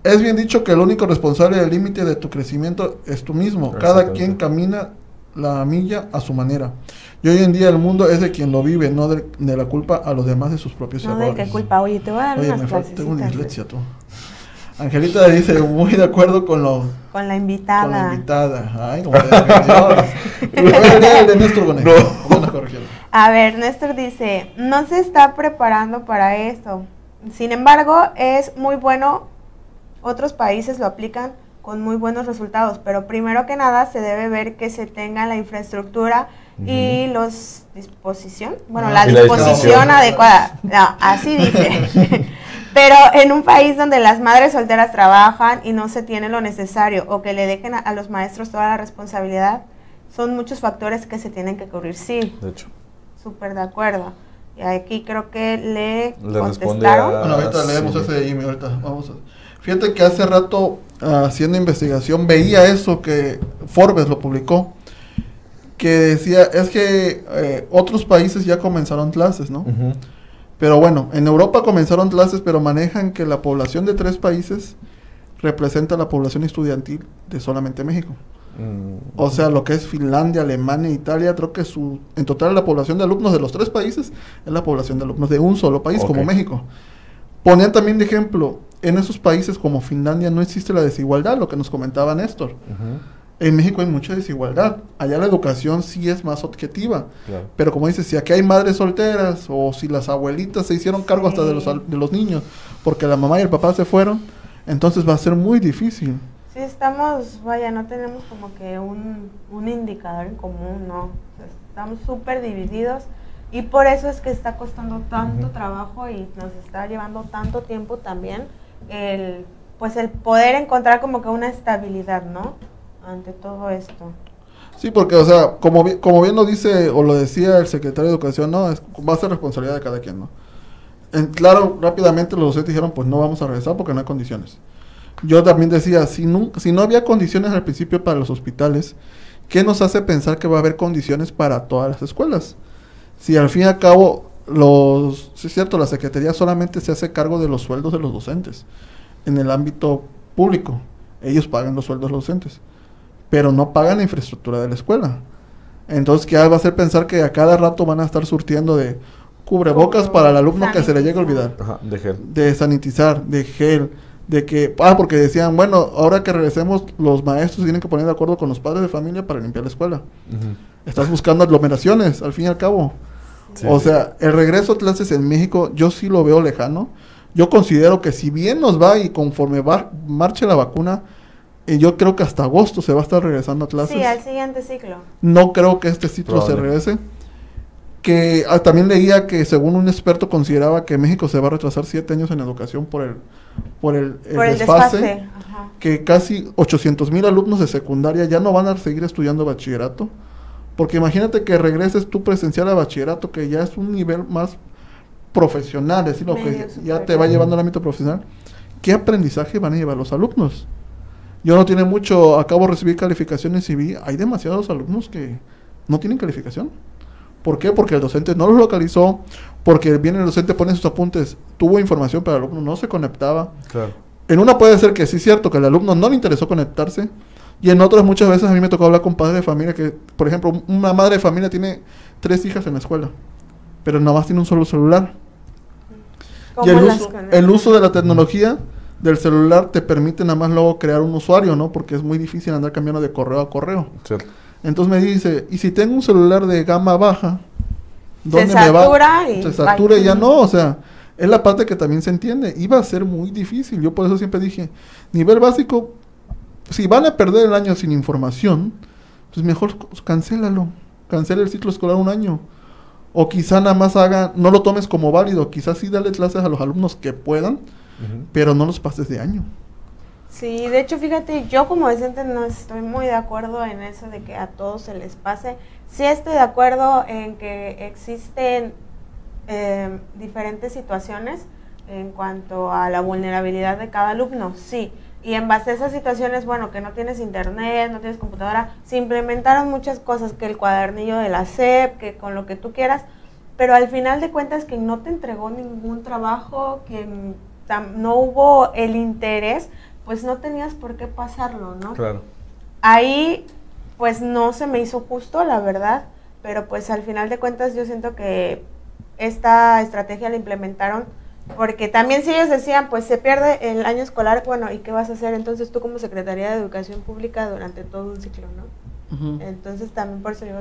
Es bien dicho que el único responsable del límite de tu crecimiento es tú mismo. Cada quien camina la milla a su manera. Y hoy en día el mundo es de quien lo vive, no de, de la culpa a los demás de sus propios No de errores. qué culpa. Oye, te voy a dar Oye, unas me falta, tengo clasecitas dislexia tú. Angelita dice, muy de acuerdo con lo con la invitada. con la invitada. Ay, como de de Néstor Bonet. Corrección. A ver, Néstor dice, no se está preparando para esto. Sin embargo, es muy bueno, otros países lo aplican con muy buenos resultados, pero primero que nada se debe ver que se tenga la infraestructura y los disposición, bueno, Ah, la disposición adecuada. No, así dice. Pero en un país donde las madres solteras trabajan y no se tiene lo necesario o que le dejen a, a los maestros toda la responsabilidad, son muchos factores que se tienen que cubrir. Sí, De hecho. Súper de acuerdo. Y aquí creo que le, Le contestaron. a- Bueno, ahorita sí. leemos ese Jimmy, ahorita vamos a... Fíjate que hace rato, ah, haciendo investigación, veía eso que Forbes lo publicó, que decía, es que eh, otros países ya comenzaron clases, ¿no? Pero bueno, en Europa comenzaron clases, pero manejan que la población de tres países representa la población estudiantil de solamente México. Mm, O sea, lo que es Finlandia, Alemania, Italia, creo que su, en total la población de alumnos de los tres países es la población de alumnos de un solo país, como. México. Ponían también de ejemplo, en esos países como Finlandia no existe la desigualdad, lo que nos comentaba Néstor. En México hay mucha desigualdad. Allá la educación sí es más objetiva. Claro. Pero como dices, si aquí hay madres solteras o si las abuelitas se hicieron cargo hasta de los, al- de los niños porque la mamá y el papá se fueron, entonces va a ser muy difícil. Sí, estamos, vaya, no tenemos como que un, un indicador en común, no. O sea, estamos súper divididos y por eso es que está costando tanto trabajo y nos está llevando tanto tiempo también el, pues el poder encontrar como que una estabilidad, ¿no? Ante todo esto. Sí, porque, o sea, como, bi- como bien lo dice o lo decía el secretario de Educación, no, es, va a ser responsabilidad de cada quien, ¿no? Claro, rápidamente los docentes dijeron, pues no vamos a regresar porque no hay condiciones. Yo también decía, si no, si no había condiciones al principio para los hospitales, ¿qué nos hace pensar que va a haber condiciones para todas las escuelas? Si al fin y al cabo, los, sí es cierto, la Secretaría solamente se hace cargo de los sueldos de los docentes en el ámbito público. Ellos pagan los sueldos de los docentes, pero no pagan la infraestructura de la escuela. Entonces, ¿qué va a hacer pensar que a cada rato van a estar surtiendo de cubrebocas para el alumno que se le llegue a olvidar? Ajá, de gel. de sanitizar, de gel, de que, ah, porque decían, bueno, ahora que regresemos, los maestros se tienen que poner de acuerdo con los padres de familia para limpiar la escuela. Estás buscando aglomeraciones, al fin y al cabo. Sí, o sí. sea, el regreso a clases en México, yo sí lo veo lejano. Yo considero que si bien nos va y conforme va, marche la vacuna, eh, yo creo que hasta agosto se va a estar regresando a clases. Sí, al siguiente ciclo. No creo que este ciclo se regrese. Que ah, también leía que según un experto consideraba que México se va a retrasar siete años en educación por el, por el, el Por el desfase. desfase. Ajá. Que casi 800 mil alumnos de secundaria ya no van a seguir estudiando bachillerato. Porque imagínate que regreses tú presencial a bachillerato, que ya es un nivel más profesional, es decir, lo que ya te va llevando al ámbito profesional. ¿Qué aprendizaje van a llevar los alumnos? Yo no tiene mucho, acabo de recibir calificaciones y vi, hay demasiados alumnos que no tienen calificación. ¿Por qué? Porque el docente no los localizó, porque viene el docente, pone sus apuntes, tuvo información, pero el alumno no se conectaba. Claro. En una puede ser que sí es cierto que al alumno no le interesó conectarse, y en otras muchas veces a mí me tocó hablar con padres de familia que, por ejemplo, una madre de familia tiene tres hijas en la escuela, pero nada más tiene un solo celular. Y el ¿Cómo las uso, el uso de la tecnología del celular te permite nada más luego crear un usuario, ¿no? Porque es muy difícil andar cambiando de correo a correo. Cierto. Entonces me dice, ¿y si tengo un celular de gama baja? Se satura y Se satura y ya no, o sea, es la parte que también se entiende. Iba a ser muy difícil. Yo por eso siempre dije, nivel básico, si van a perder el año sin información, pues mejor cancélalo. Cancela el ciclo escolar un año. O quizá nada más haga, no lo tomes como válido, quizás sí dale clases a los alumnos que puedan, pero no los pases de año. Sí, de hecho, fíjate, yo como docente no estoy muy de acuerdo en eso de que a todos se les pase. Sí estoy de acuerdo en que existen eh, diferentes situaciones en cuanto a la vulnerabilidad de cada alumno, sí. Y en base a esas situaciones, bueno, que no tienes internet, no tienes computadora, se implementaron muchas cosas, que el cuadernillo de la SEP, que con lo que tú quieras, pero al final de cuentas que no te entregó ningún trabajo, que no hubo el interés, pues no tenías por qué pasarlo, ¿no? Claro. Ahí pues no se me hizo justo, la verdad, pero pues al final de cuentas yo siento que esta estrategia la implementaron porque también si ellos decían, pues se pierde el año escolar, bueno, ¿y qué vas a hacer entonces tú como Secretaría de Educación Pública durante todo un ciclo, ¿no? Entonces también por eso yo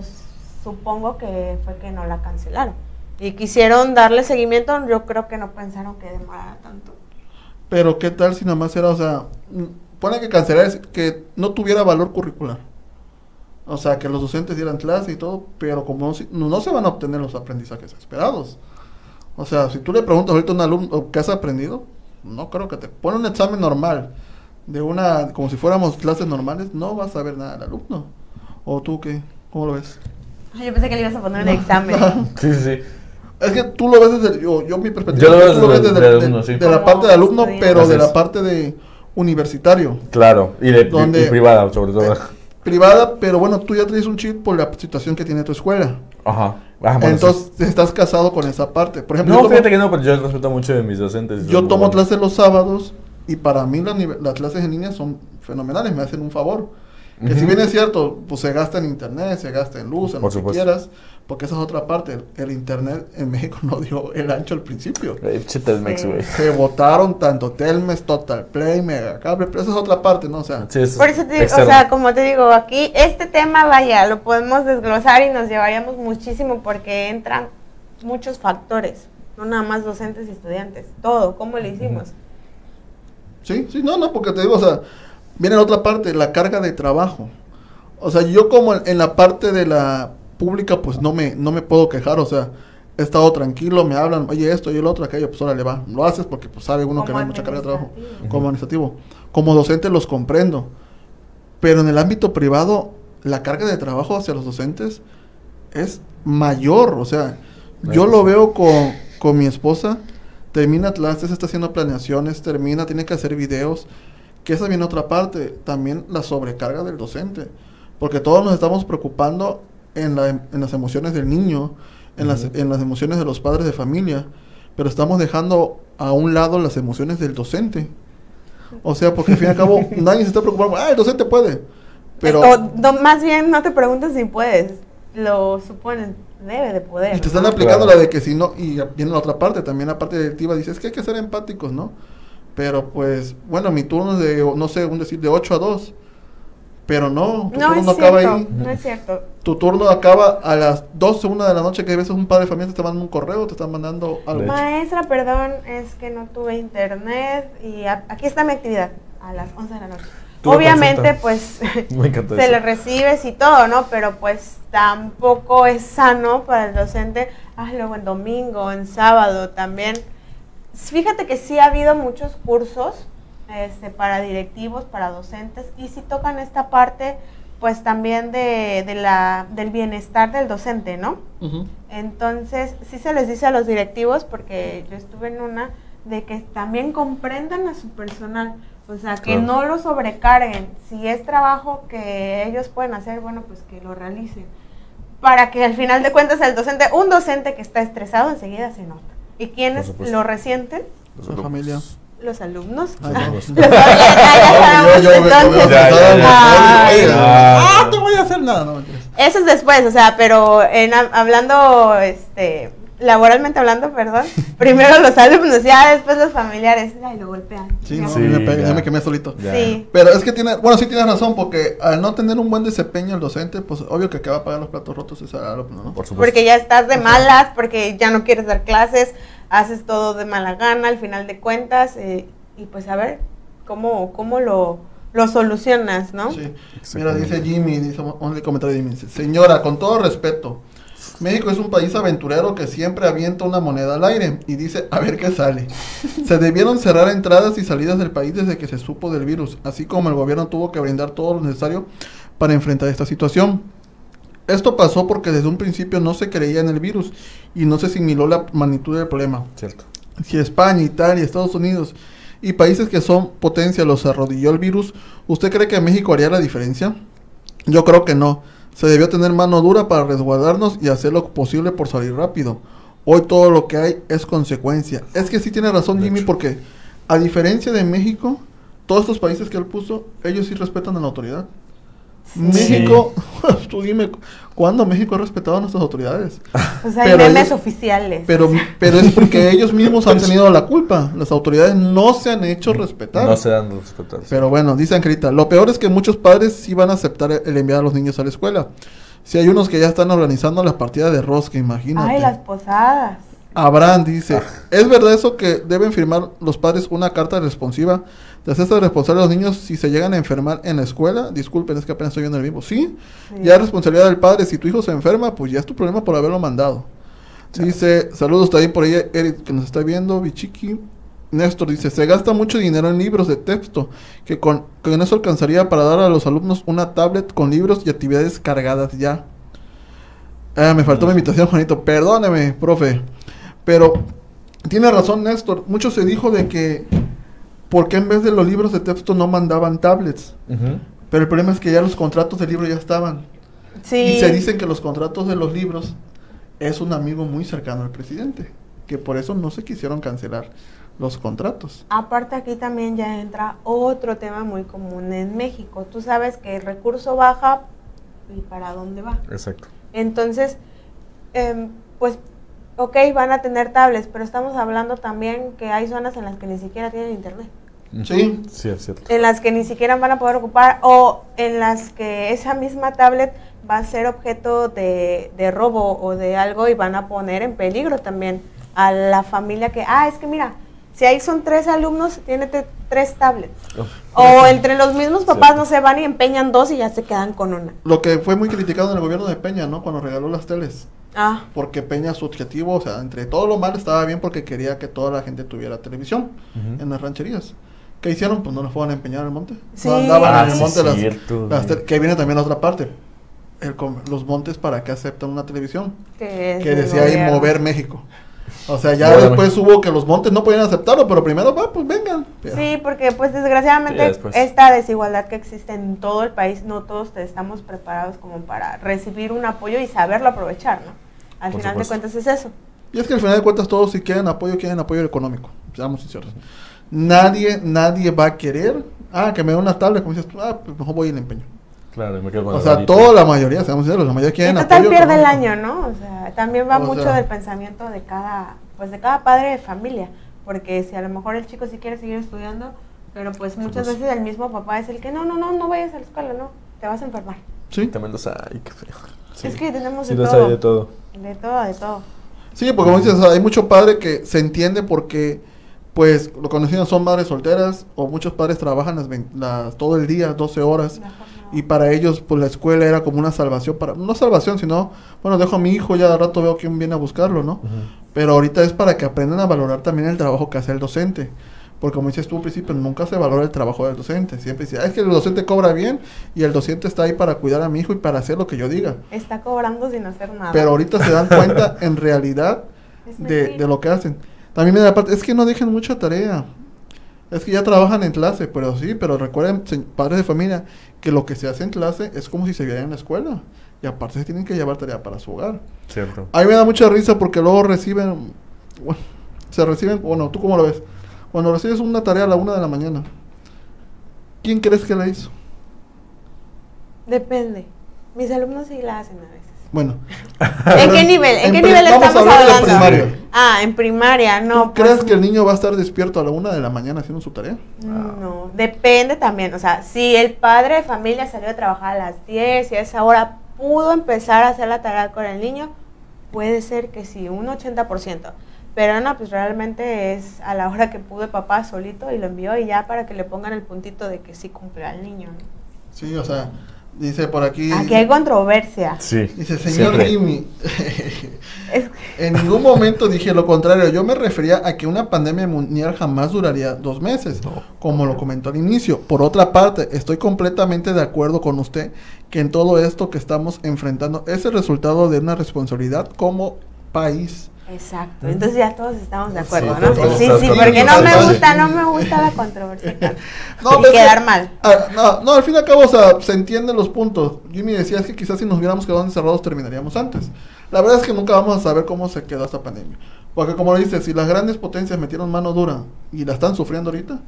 supongo que fue que no la cancelaron. Y quisieron darle seguimiento, yo creo que no pensaron que demorara tanto. Pero qué tal si nada más era, o sea, pone que cancelar es que no tuviera valor curricular. O sea, que los docentes dieran clase y todo, pero como no, no se van a obtener los aprendizajes esperados. O sea, si tú le preguntas ahorita a un alumno qué has aprendido, no creo que te pone un examen normal de una, como si fuéramos clases normales, no vas a ver nada del alumno. ¿O tú qué? ¿Cómo lo ves? Yo pensé que le ibas a poner un examen. Sí, sí, sí. Es que tú lo ves desde, yo, yo mi perspectiva, Yo lo tú lo ves desde- de de- alumno, sí. de la parte de alumno, pero de la parte de universitario. Claro. Y, de, Donde- y privada, sobre todo. privada, pero bueno, tú ya traes un chip por la situación que tiene tu escuela. Ajá. Ah, bueno, Entonces, estás casado con esa parte. Por ejemplo, No, fíjate que no, pero yo respeto mucho de mis docentes. yo tomo buenos. clases los sábados y para mí las, las clases en línea son fenomenales, me hacen un favor. Que si bien es cierto, pues se gasta en internet, se gasta en luz, en Por lo que quieras, porque esa es otra parte. El, el internet en México no dio el ancho al principio. Telmex, Sí. güey. Se votaron tanto Telmex, Total Play, Megacable, pero esa es otra parte, ¿no? O sea, Sí, es Por eso te digo, o sea, como te digo, aquí este tema, vaya, lo podemos desglosar y nos llevaríamos muchísimo porque entran muchos factores, no nada más docentes y estudiantes, todo, ¿cómo le hicimos? Sí, sí, no, no, porque te digo, o sea, viene la otra parte, la carga de trabajo. O sea, yo como en la parte de la pública, pues no me, no me puedo quejar, o sea, he estado tranquilo, me hablan, oye, esto y el otro, aquello, pues ahora le va. Lo haces porque pues sabe uno que no hay mucha carga de trabajo. administrativo. Como administrativo. Como docente los comprendo. Pero en el ámbito privado, la carga de trabajo hacia los docentes es mayor. O sea, yo lo sí. veo con, con mi esposa. Termina clases, está haciendo planeaciones, termina, tiene que hacer videos. Que esa viene otra parte. También la sobrecarga del docente. Porque todos nos estamos preocupando en, la- en las emociones del niño, en, las, Ujú. en las emociones de los padres de familia. Pero estamos dejando a un lado las emociones del docente. O sea, porque al fin y al cabo nadie se está preocupando. Ah, el docente puede. Pero. O, no, más bien no te preguntes si puedes, lo suponen, debe de poder. Y te están ¿no? aplicando Claro. la de que si no, y viene la otra parte, también la parte directiva dice, es que hay que ser empáticos, ¿no? Pero pues, bueno, mi turno es de, no sé, un decir, de 8 a 2. Pero no, tu No turno no acaba cierto, ahí. no es cierto. Tu turno acaba a las 12, 1 de la noche, que a veces un padre de familia te está mandando un correo, te están mandando algo. Maestra, perdón, es que no tuve internet y a- aquí está mi actividad a las 11 de la noche. Obviamente, pues se eso. le recibes y todo, ¿no? Pero pues tampoco es sano para el docente, hazlo en domingo, en sábado también. Fíjate que sí ha habido muchos cursos este, para directivos, para docentes, y sí tocan esta parte, pues también de, de la, del bienestar del docente, ¿no? Entonces, sí se les dice a los directivos, porque yo estuve en una, de que también comprendan a su personal, o sea, que Claro. no lo sobrecarguen. Si es trabajo que ellos pueden hacer, bueno, pues que lo realicen. Para que al final de cuentas el docente, un docente que está estresado enseguida se nota. ¿Y quiénes lo resienten? Los Su alumnos. familia. Los alumnos. Ay, Ah, no. Ah. Ah, voy a hacer nada, no mentiras. Eso es después, o sea, pero en, ha- hablando, este, laboralmente hablando, perdón, primero los alumnos, ya después los familiares, ay, lo golpean. Sí, no, Sí, me pegué, ya. ya me quemé solito. Ya. Sí. Pero es que tiene, bueno, sí tienes razón, porque al no tener un buen desempeño el docente, pues obvio que que va a pagar los platos rotos es el alumno, ¿no? Por supuesto. Porque ya estás de malas, porque ya no quieres dar clases, haces todo de mala gana al final de cuentas, eh, y pues a ver cómo, cómo lo, lo solucionas, ¿no? Sí. Mira, dice Jimmy, dice un comentario de Jimmy, dice, señora, con todo respeto, México es un país aventurero que siempre avienta una moneda al aire y dice, a ver qué sale. Se debieron cerrar entradas y salidas del país desde que se supo del virus, así como el gobierno tuvo que brindar todo lo necesario para enfrentar esta situación. Esto pasó porque desde un principio no se creía en el virus y no se asimiló la magnitud del problema. Cierto. Si España, Italia, Estados Unidos y países que son potencia los arrodilló el virus, ¿usted cree que México haría la diferencia? Yo creo que no. Se debió tener mano dura para resguardarnos y hacer lo posible por salir rápido. Hoy todo lo que hay es consecuencia. Es que sí tiene razón De Jimmy hecho. porque a diferencia de México, todos estos países que él puso, ellos sí respetan a la autoridad. México, tú dime, ¿cuándo México ha respetado a nuestras autoridades? Pues hay Pero memes ellos- oficiales. Pero, pero es porque ellos mismos han tenido la culpa. Las autoridades no se han hecho respetar. No se dan los resultados. Pero bueno, dice Angelita, lo peor es que muchos padres sí van a aceptar el enviar a los niños a la escuela. Si hay unos que ya están organizando las partidas de rosca, imagínate. Ay, las posadas. Abraham dice, ¿es verdad eso que deben firmar los padres una carta responsiva de hacerse responsable a los niños si se llegan a enfermar en la escuela? Disculpen, es que apenas estoy viendo el vivo. Sí, Sí. ya es responsabilidad del padre. Si tu hijo se enferma, pues ya es tu problema por haberlo mandado. Dice, saludos también por ahí, Eric, que nos está viendo, Bichiki. Néstor dice, se gasta mucho dinero en libros de texto, que con, con eso alcanzaría para dar a los alumnos una tablet con libros y actividades cargadas ya. Ah, me faltó mi invitación, Juanito. Perdóneme, profe. Pero tiene razón Néstor. Mucho se dijo de que, ¿por qué en vez de los libros de texto no mandaban tablets? Pero el problema es que ya los contratos de libro ya estaban. Sí. Y se dicen que los contratos de los libros es un amigo muy cercano al presidente. Que por eso no se quisieron cancelar los contratos. Aparte aquí también ya entra otro tema muy común en México. Tú sabes que el recurso baja y para dónde va. Exacto. Entonces, em, pues, ok, van a tener tablets, pero estamos hablando también que hay zonas en las que ni siquiera tienen internet. Sí. Sí, es cierto. En las que ni siquiera van a poder ocupar o en las que esa misma tablet va a ser objeto de, de robo o de algo y van a poner en peligro también a la familia que, ah, es que mira, si ahí son tres alumnos, tiene tres tablets. O entre los mismos papás no se van y empeñan dos y ya se quedan con una. Lo que fue muy criticado en el gobierno de Peña, ¿no? Cuando regaló las teles. Ah, Porque Peña, su objetivo, o sea, entre todo lo malo estaba bien porque quería que toda la gente tuviera televisión en las rancherías. ¿Qué hicieron? Pues no las fueron a empeñar al monte. Sí. No andaban Ah, en el sí, monte las, cierto, las Que viene también la otra parte. El los montes para que aceptan una televisión. que, decía ahí mover México. O sea, ya después hubo que los montes no podían aceptarlo, pero primero, va, pues vengan. Sí, porque pues desgraciadamente Sí, esta desigualdad que existe en todo el país, no todos te- estamos preparados como para recibir un apoyo y saberlo aprovechar, ¿no? Al Por final de cuentas es eso. Y es que al final de cuentas todos si quieren apoyo, quieren apoyo económico. Seamos sinceros. Nadie, nadie va a querer, ah, que me dé una tablet, como dices tú, ah, pues mejor voy y le empeño. Claro, y me quedo con O sea, bonito. toda la mayoría, seamos sinceros, la mayoría quieren y total apoyo pierde el año, ¿no? O sea, también va O mucho sea- del pensamiento de cada, pues de cada padre de familia, porque si a lo mejor el chico sí quiere seguir estudiando, pero pues muchas pues. veces el mismo papá es el que no, no, no, no vayas a la escuela, no, te vas a enfermar. Sí, También los hay, qué feo. Sí. Es que tenemos Sí, de los todo, hay de todo. de todo, de todo. sí, porque como dices, hay mucho padre que se entiende porque, pues, lo conocido son madres solteras o muchos padres trabajan las, las- todo el día, 12 horas. Y para ellos, pues la escuela era como una salvación para, no salvación, sino, bueno, dejo a mi hijo, ya de rato veo quién viene a buscarlo, ¿no? Ujú. Pero ahorita es para que aprendan a valorar también el trabajo que hace el docente. Porque como dices tú al principio, nunca se valora el trabajo del docente. Siempre dice, "Ah, es que el docente cobra bien y el docente está ahí para cuidar a mi hijo y para hacer lo que yo diga. Está cobrando sin hacer nada. Pero ahorita se dan cuenta en realidad de, de lo que hacen. También me da parte, es que no dejen mucha tarea. Es que ya trabajan en clase, pero sí, pero recuerden, padres de familia, que lo que se hace en clase es como si se viera en la escuela. Y aparte se tienen que llevar tarea para su hogar. Cierto. A mí me da mucha risa porque luego reciben, bueno, se reciben, bueno, ¿tú cómo lo ves? Cuando recibes una tarea a la una de la mañana, ¿quién crees que la hizo? Depende. Mis alumnos sí la hacen a veces. Bueno. ¿En qué nivel? ¿En, En qué nivel estamos hablando? Ah, en primaria, no. ¿Tú crees pues, que el niño va a estar despierto a la una de la mañana haciendo su tarea? No, depende también. O sea, si el padre de familia salió a trabajar a las 10 y a esa hora pudo empezar a hacer la tarea con el niño, puede ser que sí, un 80%. Pero no, pues realmente es a la hora que pudo el papá solito y lo envió y ya para que le pongan el puntito de que sí cumplió al niño. ¿no? Sí, o sea, dice por aquí. Aquí hay controversia. Sí. Dice, señor siempre. Jimmy, Es- en ningún momento dije lo contrario. Yo me refería a que una pandemia mundial jamás duraría dos meses, No. como lo comentó al inicio. Por otra parte, estoy completamente de acuerdo con usted que en todo esto que estamos enfrentando es el resultado de una responsabilidad como país. Exacto, entonces ya todos estamos de acuerdo, Sí, ¿no? todos Sí, sí, porque no me gusta, no me gusta la controversia. No, y pero es que- quedar mal. Ah, no, no, al fin y al cabo, o sea, se entienden los puntos. Jimmy decía es que quizás si nos hubiéramos quedado encerrados terminaríamos antes. La verdad es que nunca vamos a saber cómo se quedó esta pandemia. Porque como lo dices, si las grandes potencias metieron mano dura y la están sufriendo ahorita,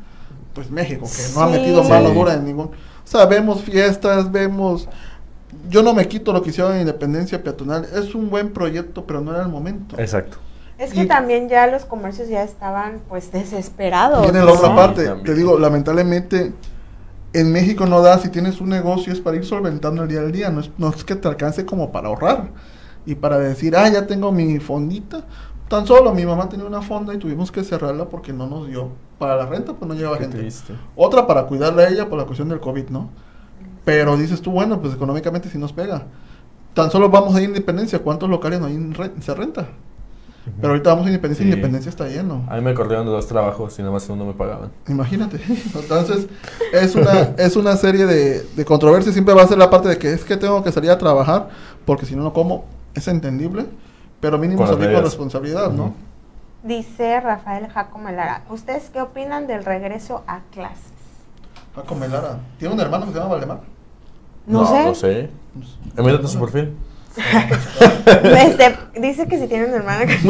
pues México, que no ha metido mano dura en ningún... O sea, vemos fiestas, vemos... Yo no me quito lo que hicieron en Independencia Peatonal. Es un buen proyecto, pero no era el momento. Exacto. Es que Y- también ya los comercios ya estaban pues desesperados. Viene la otra parte. Te digo, lamentablemente, en México no da, si tienes un negocio es para ir solventando el día al día, no es, no es que te alcance como para ahorrar y para decir, ah, ya tengo mi fondita. Tan solo mi mamá tenía una fonda y tuvimos que cerrarla porque no nos dio. Para la renta, pues no llegaba Qué gente. triste. Otra para cuidarla a ella por la cuestión del COVID, ¿no? Pero dices tú, bueno, pues económicamente sí nos pega. Tan solo vamos a Independencia, ¿cuántos locales no hay en re- se renta? Pero ahorita vamos a Independencia y Sí. Independencia está lleno. A mí me corrieron de dos trabajos y nada más uno me pagaban. Imagínate. Entonces, es una, es una serie de, de controversias. Siempre va a ser la parte de que es que tengo que salir a trabajar porque si no, no como. Es entendible. Pero mínimo salir con responsabilidad, ¿no? Dice Rafael Jaco Melara, ¿ustedes qué opinan del regreso a clases? Jaco Melara. ¿Tiene un hermano que se llama Valdemar? No, sé. No sé. Envíate su perfil. Este, dice que si tiene un hermano que...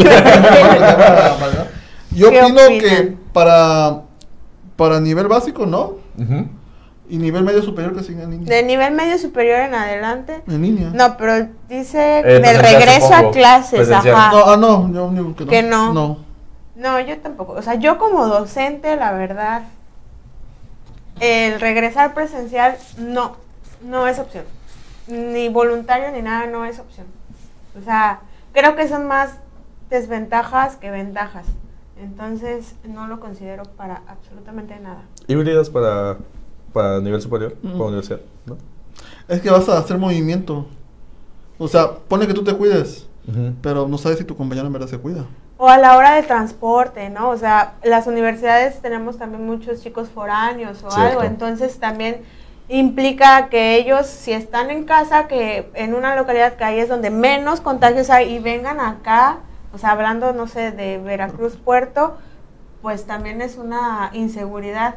Yo ¿Qué opino opinan? que Para, para nivel básico, no. Y nivel medio superior que siga en línea. De nivel medio superior en adelante. En línea. No, pero dice Eh, del regreso supongo. a clases, ajá. No, ah, no, yo digo que no. Que no. No. No, yo tampoco. O sea, yo como docente, la verdad, el regresar presencial no, no es opción. Ni voluntario ni nada, no es opción. O sea, creo que son más desventajas que ventajas. Entonces, no lo considero para absolutamente nada. Híbridas para, para nivel superior, Mm. para universidad, ¿no? Es que vas a hacer movimiento. O sea, pone que tú te cuides, pero no sabes si tu compañero en verdad se cuida. O a la hora del transporte, ¿no? O sea, las universidades tenemos también muchos chicos foráneos o Cierto. algo, entonces también implica que ellos, si están en casa, que en una localidad que ahí es donde menos contagios hay y vengan acá, o sea, hablando, no sé, de Veracruz, Puerto, pues también es una inseguridad.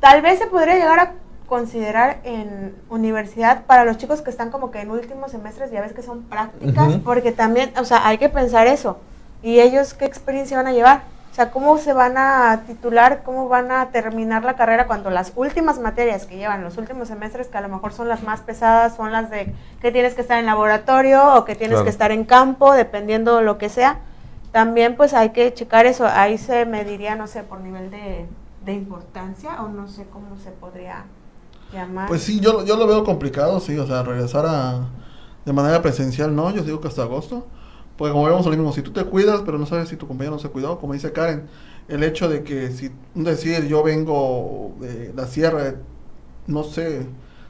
Tal vez se podría llegar a considerar en universidad para los chicos que están como que en últimos semestres, ya ves que son prácticas, porque también, o sea, hay que pensar eso. ¿Y ellos qué experiencia van a llevar? O sea, ¿cómo se van a titular? ¿Cómo van a terminar la carrera cuando las últimas materias que llevan, los últimos semestres, que a lo mejor son las más pesadas, son las de que tienes que estar en laboratorio o que tienes Claro. que estar en campo, dependiendo lo que sea? También pues hay que checar eso. Ahí se mediría, no sé, por nivel de, de importancia o no sé cómo se podría llamar. Pues sí, yo, yo lo veo complicado, sí, o sea, regresar a, de manera presencial, no, yo digo que hasta agosto. Porque como vemos lo mismo, si tú te cuidas, pero no sabes si tu compañero no se cuidó, como dice Karen, el hecho de que si, un decir, yo vengo de la sierra, de, no sé,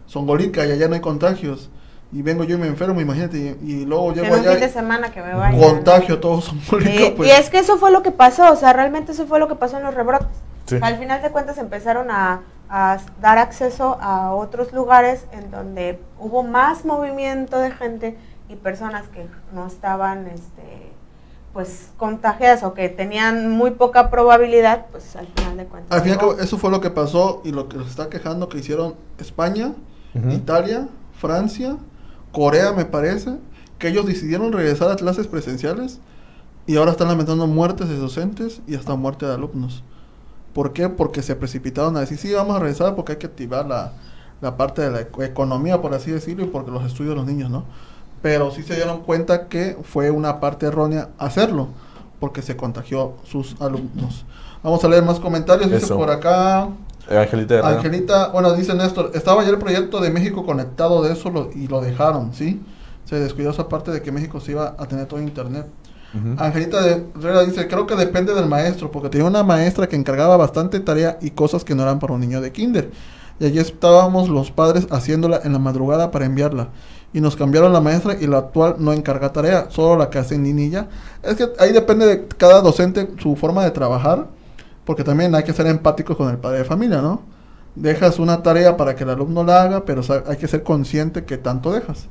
Songolica y allá no hay contagios, y vengo yo y me enfermo, imagínate, y, y luego en llego un fin de allá semana que me vaya. contagio todo Songolica, Sí, pues... Y es que eso fue lo que pasó, o sea, realmente eso fue lo que pasó en los rebrotes. Sí. Al final de cuentas empezaron a, a dar acceso a otros lugares en donde hubo más movimiento de gente y personas que no estaban este pues contagiadas o que tenían muy poca probabilidad, pues al final de cuentas. Al fin y al llegó. cabo, eso fue lo que pasó y lo que se está quejando que hicieron España. Italia, Francia, Corea me parece, que ellos decidieron regresar a clases presenciales y ahora están lamentando muertes de docentes y hasta muerte de alumnos. ¿Por qué? Porque se precipitaron a decir, sí, vamos a regresar porque hay que activar la, la parte de la eco- economía, por así decirlo, y porque los estudios de los niños, ¿no? Pero sí se dieron cuenta que fue una parte errónea hacerlo, porque se contagió sus alumnos. Vamos a leer más comentarios, dice Eso. por acá. Eh, Angelita Herrera. Angelita, bueno, dice Néstor, estaba ya el proyecto de México conectado de eso lo- y lo dejaron, ¿sí? Se descuidó esa parte de que México se iba a tener todo internet. Angelita de Herrera dice, creo que depende del maestro, porque tenía una maestra que encargaba bastante tarea y cosas que no eran para un niño de kinder. Y allí estábamos los padres haciéndola en la madrugada para enviarla. Y nos cambiaron la maestra y la actual no encarga tarea, solo la que hace niña. Es que ahí depende de cada docente su forma de trabajar, porque también hay que ser empáticos con el padre de familia, ¿no? Dejas una tarea para que el alumno la haga, pero hay que ser consciente que tanto dejas.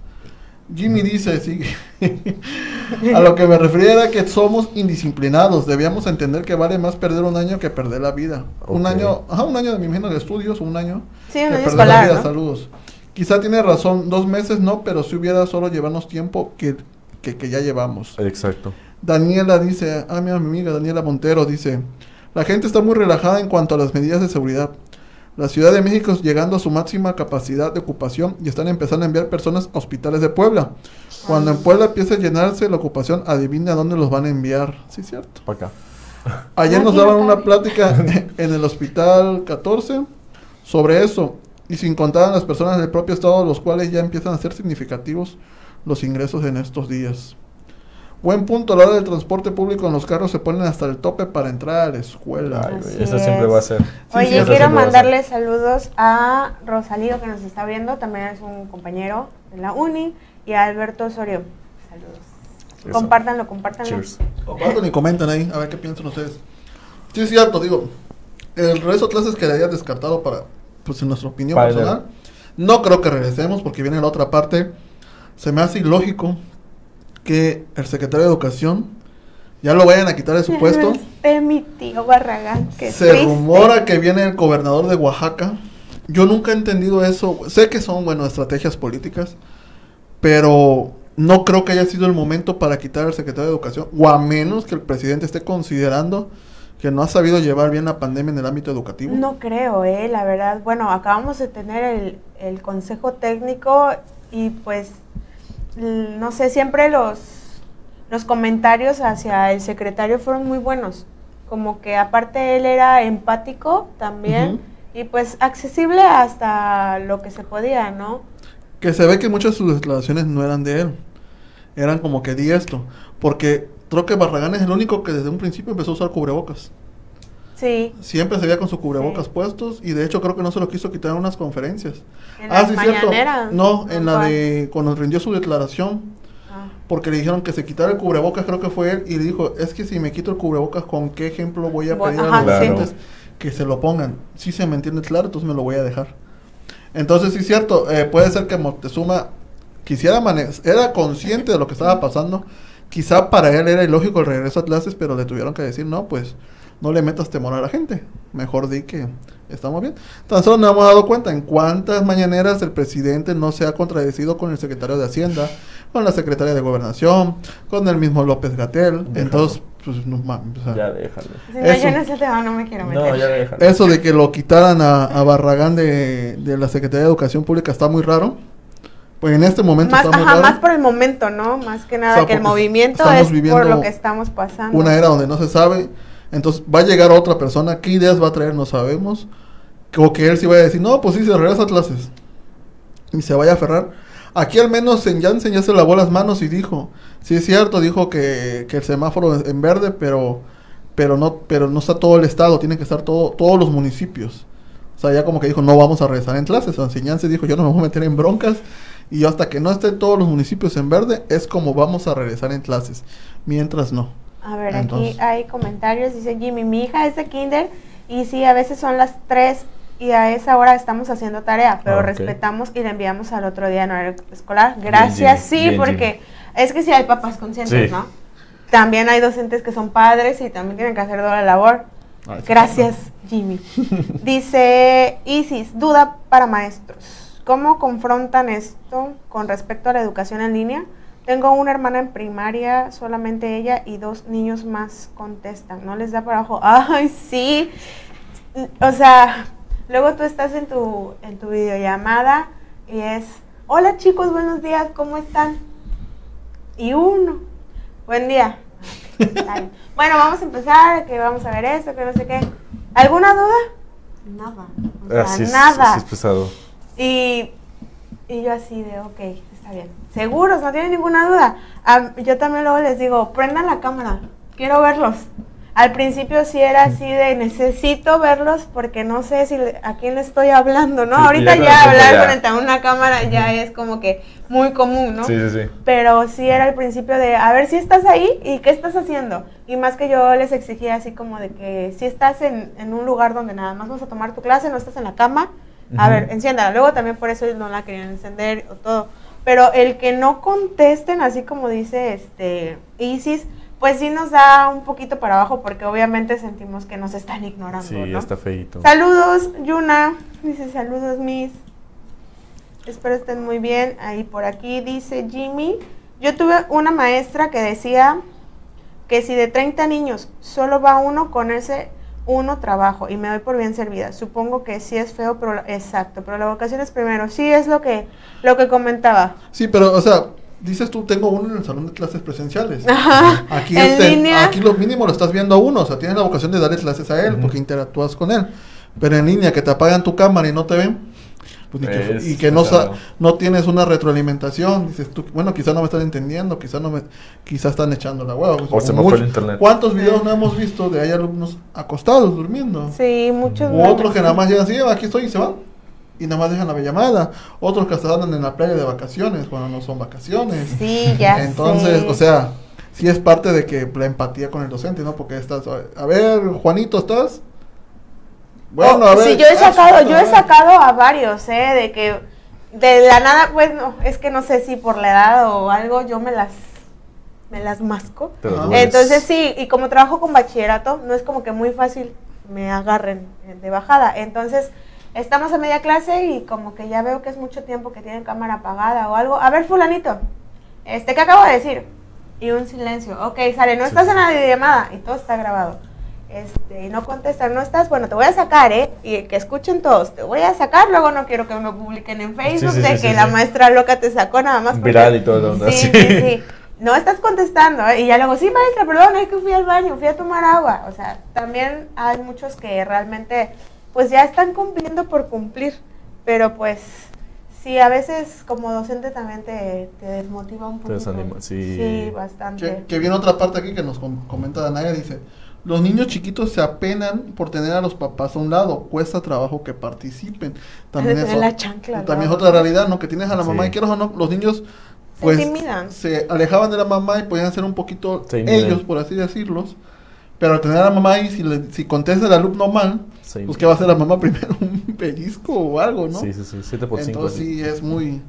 Jimmy dice, sí, a lo que me refería era que somos indisciplinados, debíamos entender que vale más perder un año que perder la vida. Un año, ajá, un año de mi imagino de estudios, un año Sí, que un año perder la escolar, vida, ¿no? saludos. Quizá tiene razón, dos meses no, pero si hubiera solo llevarnos tiempo que, que, que ya llevamos. Exacto. Daniela dice, ah, mira, mi amiga Daniela Montero dice, la gente está muy relajada en cuanto a las medidas de seguridad. La Ciudad de México es llegando a su máxima capacidad de ocupación y están empezando a enviar personas a hospitales de Puebla. Cuando en Puebla empiece a llenarse la ocupación, adivina a dónde los van a enviar. Sí, cierto. Para acá. Ayer Ah, nos daban una plática en el hospital 14 sobre eso. Y sin contar a las personas del propio estado, los cuales ya empiezan a ser significativos los ingresos en estos días. Buen punto, a la hora del transporte público en los carros se ponen hasta el tope para entrar a la escuela. Ay, eso siempre va a ser. Sí, Oye, sí, quiero a mandarle saludos a Rosalío que nos está viendo, también es un compañero de la uni, y a Alberto Osorio. Saludos. Eso. Compártanlo, compártanlo. Cheers. Compartan y comenten ahí, a ver qué piensan ustedes. Sí, es cierto, digo, el resto de clases que le hayas descartado para, pues en nuestra opinión personal, no creo que regresemos porque viene la otra parte. Se me hace ilógico que el secretario de Educación ya lo vayan a quitar de su puesto. Este mi tío Barragán, que Se rumora que viene el gobernador de Oaxaca. Yo nunca he entendido eso. Sé que son, bueno, estrategias políticas, pero no creo que haya sido el momento para quitar al secretario de Educación, o a menos que el presidente esté considerando que no ha sabido llevar bien la pandemia en el ámbito educativo. No creo, eh, la verdad. Bueno, acabamos de tener el, el consejo técnico y pues, no sé, siempre los, los comentarios hacia el secretario fueron muy buenos. Como que aparte él era empático también y pues accesible hasta lo que se podía, ¿no? Que se ve que muchas de sus declaraciones no eran de él. Eran como que di esto. Porque creo que Barragán es el único que desde un principio empezó a usar cubrebocas. Sí, Siempre se veía con sus cubrebocas Sí. puestos y de hecho creo que no se lo quiso quitar en unas conferencias. en las mañaneras. Ah, No, en la ¿Cuál? de cuando rindió su declaración. Ah. Porque le dijeron que se quitara el cubrebocas, creo que fue él, y le dijo, es que si me quito el cubrebocas, ¿con qué ejemplo voy a pedir ajá, a los sí. pacientes que se lo pongan? Si se me entiende claro, entonces me lo voy a dejar. Entonces, sí es cierto, eh, puede ser que Moctezuma quisiera mane- era consciente de lo que estaba pasando. Quizá para él era ilógico el regreso a clases, pero le tuvieron que decir, no, pues no le metas temor a la gente. Mejor di que estamos bien. Tan solo nos hemos dado cuenta en cuántas mañaneras el presidente no se ha contradecido con el secretario de Hacienda, con la secretaria de Gobernación, con el mismo López Gatel. Entonces, pues no mames. o sea, Ya déjalo. Si no, Eso. yo en ese tema no me quiero meter. No, ya déjalo. Eso de que lo quitaran a, a Barragán de, de la Secretaría de Educación Pública está muy raro. Pues en este momento Más, ajá, más por el momento, ¿no? Más que nada O sea, que el movimiento estamos es por lo que estamos pasando. una era donde no se sabe. Entonces va a llegar otra persona. ¿Qué ideas va a traer? No sabemos. O que él sí vaya a decir, no, pues sí, se regresa a clases. Y se vaya a aferrar. Aquí al menos en Janssen ya se lavó las manos y dijo, sí es cierto, dijo que, que el semáforo es en verde, pero, pero, no, pero no está todo el estado, tienen que estar todo, todos los municipios. O sea, ya como que dijo, no vamos a regresar en clases. O Janssen dijo, yo no me voy a meter en broncas. Y hasta que no estén todos los municipios en verde, es como vamos a regresar en clases. Mientras no. A ver, Entonces- aquí hay comentarios. Dice Jimmy, mi hija es de kinder y sí, a veces son las 3 y a esa hora estamos haciendo tarea, pero Ah, respetamos y la enviamos al otro día en horario escolar. Gracias, sí, bien, porque es que sí hay papás conscientes, Sí. ¿no? También hay docentes que son padres y también tienen que hacer doble labor. Sí, Gracias, Jimmy. Dice Isis, duda para maestros. ¿Cómo confrontan esto con respecto a la educación en línea? Tengo una hermana en primaria, solamente ella y dos niños más contestan. ¿No les da para abajo? Ay, sí. O sea, luego tú estás en tu, en tu videollamada y es, hola chicos, buenos días, ¿cómo están? Y uno, buen día. Bueno, vamos a empezar, que vamos a ver esto, que no sé qué. ¿Alguna duda? Nada. O sea, Así es, nada. así es pesado. Y, y yo así de, ok, está bien. ¿Seguros? ¿No tienen ninguna duda? Ah, yo también luego les digo, prendan la cámara, quiero verlos. Al principio sí era así de, necesito verlos porque no sé si le- a quién le estoy hablando, ¿no? Sí, Ahorita ya hablar ya. frente a una cámara ya es como que muy común, ¿no? Sí, sí, sí. Pero sí era al principio de, a ver si estás ahí y qué estás haciendo. Y más que yo les exigía así como de que si estás en, en un lugar donde nada más vas a tomar tu clase, no estás en la cama, a ver, enciéndala. Luego también por eso no la querían encender o todo. Pero el que no contesten, así como dice este Isis, pues sí nos da un poquito para abajo porque obviamente sentimos que nos están ignorando, Sí, está feito. Saludos, Yuna. Dice saludos, Miss. Espero estén muy bien. Ahí por aquí dice Jimmy. Yo tuve una maestra que decía que si de 30 niños solo va uno, con ese uno trabajo y me doy por bien servida. Supongo que sí es feo, pero exacto, pero la vocación es primero. Sí es lo que lo que comentaba. Sí, pero, o sea, dices tú, tengo uno en el salón de clases presenciales. Ajá. Aquí, en este- línea. aquí lo mínimo lo estás viendo a uno, o sea, tienes la vocación de darle clases a él porque interactúas con él. Pero en línea, que te apagan tu cámara y no te ven, pues ni que- Es y que no, sa- pesado. no tienes una retroalimentación, dices tú, bueno, quizás no me están entendiendo, quizás no me, quizás están echando la hueva. O se me fue el internet. ¿Cuántos videos no hemos visto de hay alumnos acostados durmiendo? Sí, muchos. U otros que nada más llegan así, aquí estoy y se van. Y nada más dejan la llamada. Otros que hasta andan en la playa de vacaciones cuando no son vacaciones. Sí, ya Entonces, sé. o sea, sí es parte de que la empatía con el docente, ¿no? Porque estás, a ver, Juanito, ¿estás? Bueno, Oh, a ver. Sí, yo he ah, sacado, yo a he sacado a varios, ¿eh? De que de la nada, pues no, es que no sé si por la edad o algo, yo me las, me las masco. Entonces sí, y como trabajo con bachillerato, no es como que muy fácil me agarren de bajada. Entonces, estamos a media clase y como que ya veo que es mucho tiempo que tienen cámara apagada o algo. A ver, fulanito, este, ¿qué acabo de decir? Y un silencio. Ok, sale, no Sí, estás en la videollamada y todo está grabado. Este, y no contestan, no estás, bueno, te voy a sacar, ¿eh? Y que escuchen todos, te voy a sacar, luego no quiero que me publiquen en Facebook sí, de sí, que sí, la sí. maestra loca te sacó nada más. porque- Viral y todo demás, Sí, sí. sí, sí. No estás contestando, ¿eh? Y ya luego, sí, maestra, perdón, es que fui al baño, fui a tomar agua. O sea, también hay muchos que realmente, pues ya están cumpliendo por cumplir, pero pues... Sí, a veces como docente también te, te desmotiva un poco. desanima, sí. Sí, bastante. Que, que viene otra parte aquí que nos com- comenta Danaya, dice, los niños chiquitos se apenan por tener a los papás a un lado, cuesta trabajo que participen. También, es, la chancla, también es otra realidad, ¿no? Que tienes a la mamá y quieres o no, los niños pues se alejaban de la mamá y podían ser un poquito ellos, por así decirlos. Pero al tener a la mamá ahí, si, le- si contesta el alumno mal, Sí. pues ¿qué va a hacer la mamá primero? Un pellizco o algo, ¿no? Sí, sí, sí, 7 por 5. Entonces sí, es muy,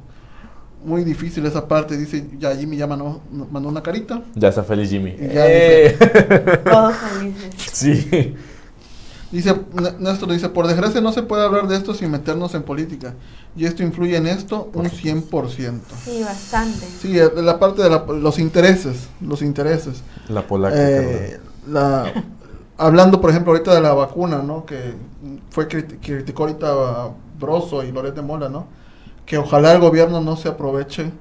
muy difícil esa parte. Dice, ya Jimmy ya mandó, mandó una carita. Ya está feliz Jimmy. Y ya ¡Eh! Todos felices. sí. Dice, Néstor dice, por desgracia no se puede hablar de esto sin meternos en política. Y esto influye en esto un 100%. Sí, bastante. Sí, eh, la parte de la- los intereses, los intereses. La polaca. Eh, la, hablando, por ejemplo, ahorita de la vacuna, ¿no? Que fue criti- criticó ahorita Broso y Loret de Mola, ¿no? Que ojalá el gobierno no se aproveche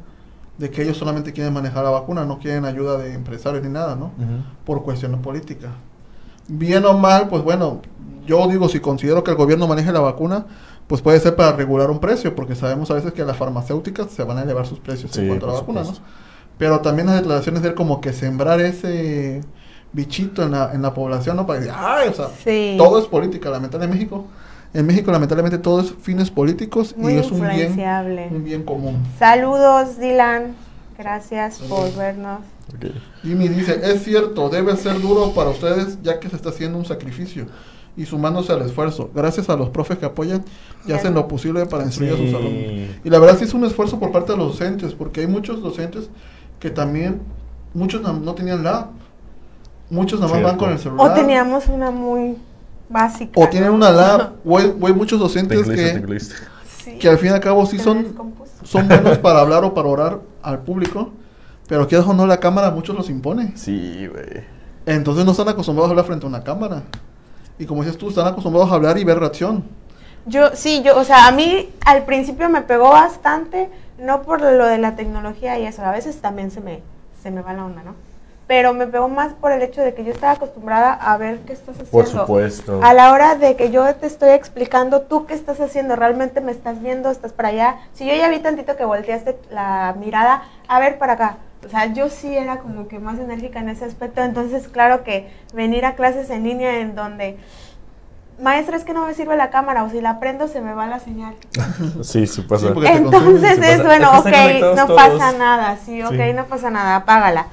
de que ellos solamente quieren manejar la vacuna, no quieren ayuda de empresarios ni nada, ¿no? Por cuestiones políticas. Bien o mal, pues bueno, yo digo, si considero que el gobierno maneje la vacuna, pues puede ser para regular un precio, porque sabemos a veces que las farmacéuticas se van a elevar sus precios Sí, en cuanto a la vacuna, ¿no? Pero también las declaraciones de él como que sembrar ese bichito en la, en la población, ¿no? Para decir, ay, o sea, Sí. todo es política, lamentablemente en México. En México, lamentablemente, todo es fines políticos Muy y es un bien, influenciable. un bien común. Saludos, Dylan. Gracias por vernos. Ok. Jimmy dice, es cierto, debe ser duro para ustedes ya que se está haciendo un sacrificio y sumándose al esfuerzo. Gracias a los profes que apoyan y hacen lo posible para instruir a sus Sí. alumnos. Y la verdad sí es un esfuerzo por parte de los docentes, porque hay muchos docentes que también, muchos na- no tenían la, muchos nada más van con el celular. O teníamos una muy básica. o tienen una lab, o hay, o hay muchos Te docentes incluiste, que. Sí. que al fin y al cabo sí son, son buenos para hablar o para orar al público, pero que o no la cámara a muchos los impone. Sí, güey. Entonces no están acostumbrados a hablar frente a una cámara. Y como dices tú, están acostumbrados a hablar y ver reacción. Yo, sí, yo, o sea, a mí al principio me pegó bastante, no por lo de la tecnología y eso, a veces también se me, se me va la onda, ¿no? Pero me pegó más por el hecho de que yo estaba acostumbrada a ver qué estás haciendo. Por supuesto. A la hora de que yo te estoy explicando tú qué estás haciendo, realmente me estás viendo, estás para allá. Si yo ya vi tantito que volteaste la mirada, a ver para acá. O sea, yo sí era como que más enérgica en ese aspecto. Entonces, claro que venir a clases en línea en donde, maestra, es que no me sirve la cámara o si la prendo se me va la señal. Sí, sí pasa. Sí, Entonces es bueno, ok, no todos. pasa nada, sí, ok, Sí. no pasa nada, apágala.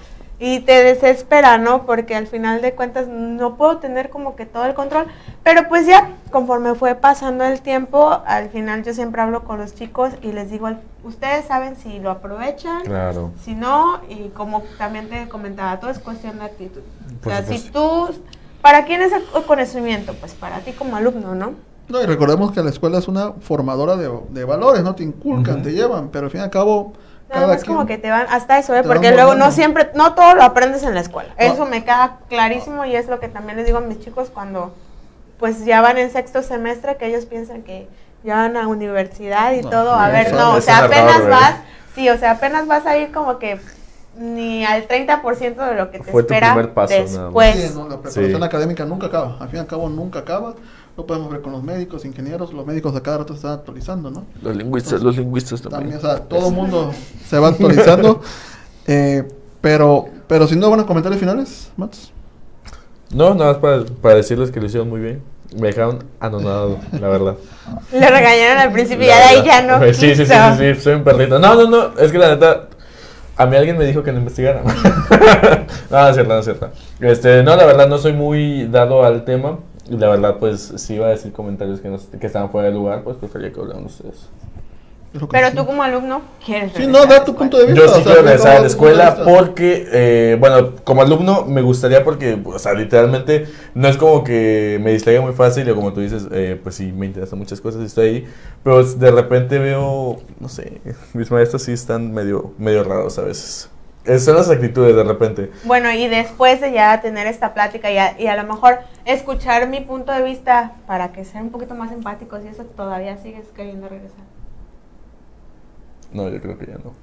Y te desespera, ¿no? Porque al final de cuentas no puedo tener como que todo el control. Pero pues ya, conforme fue pasando el tiempo, al final yo siempre hablo con los chicos y les digo, ustedes saben si lo aprovechan, Claro. si no, y como también te comentaba, todo es cuestión de actitud. Por o sea, si tú, ¿para quién es el conocimiento? Pues para ti como alumno, ¿no? No, y recordemos que la escuela es una formadora de, de valores, ¿no? Te inculcan, te llevan, pero al fin y al cabo, cada más como que te van, hasta eso, ¿eh? porque luego no siempre, no todo lo aprendes en la escuela. No. Eso me queda clarísimo y es lo que también les digo a mis chicos cuando pues ya van en sexto semestre que ellos piensan que ya van a universidad y No, todo. A ver, eso no, o es sea, apenas ¿eh? vas, sí, o sea, apenas vas a ir como que ni al 30% de lo que te Fue tu espera primer paso, nada más. después. Sí, no, la preparación Sí. académica nunca acaba, al fin y al cabo nunca acaba. Lo podemos ver con los médicos, ingenieros, los médicos a cada rato se están actualizando, ¿no? Los lingüistas, los lingüistas También, también. o sea, todo el mundo se va actualizando. eh, pero, pero sin duda, buenos comentarios finales, Mats. No, nada más para, para decirles que lo hicieron muy bien. Me dejaron anonadado, la verdad. Le regañaron al principio y de ahí ya no Sí, sí, sí, sí, sí, soy un perrito. No, no, no, es que la neta, a mí alguien me dijo que no investigara. no, no es cierto, no es cierto. Este, no, la verdad no soy muy dado al tema. Y la verdad, pues, si iba a decir comentarios que, no, que estaban fuera de lugar, pues prefería que hablaran ustedes. Pero tú como alumno quieres Sí, no, da tu punto de vista. Yo sí quiero regresar a la escuela porque, eh, bueno, como alumno me gustaría porque, o sea, literalmente no es como que me distraiga muy fácil o como tú dices, eh, pues sí, me interesan muchas cosas y estoy ahí, pero de repente veo, no sé, mis maestros sí están medio, medio raros a veces. Esas son las actitudes de repente. Bueno, y después de ya tener esta plática y a, y a lo mejor escuchar mi punto de vista para que sean un poquito más empáticos y eso todavía sigues queriendo regresar. No, yo creo que ya no.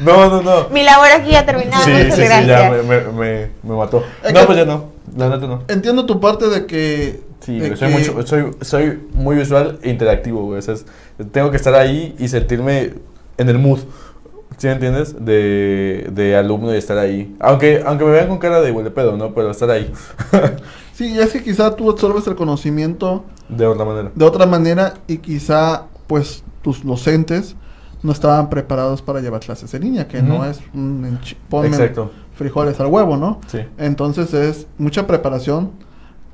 no, no, no. Mi labor aquí ya terminada, Sí, sí, sí, ya me, me, me, me mató. Es No, que- pues ya no. La neta no. Entiendo tu parte de que... Sí, güey, soy, que- mucho, soy, soy muy visual e interactivo, güey. O sea, es- tengo que estar ahí y sentirme en el mood. ¿Sí me entiendes? De, de alumno y estar ahí. Aunque, aunque me vean con cara de huele pedo, ¿no? Pero estar ahí. Sí, y es que quizá tú absorbes el conocimiento de otra manera. de otra manera y quizá pues tus docentes no estaban preparados para llevar clases en línea, que no es un Exacto. frijoles al huevo, ¿no? Sí. Entonces es mucha preparación.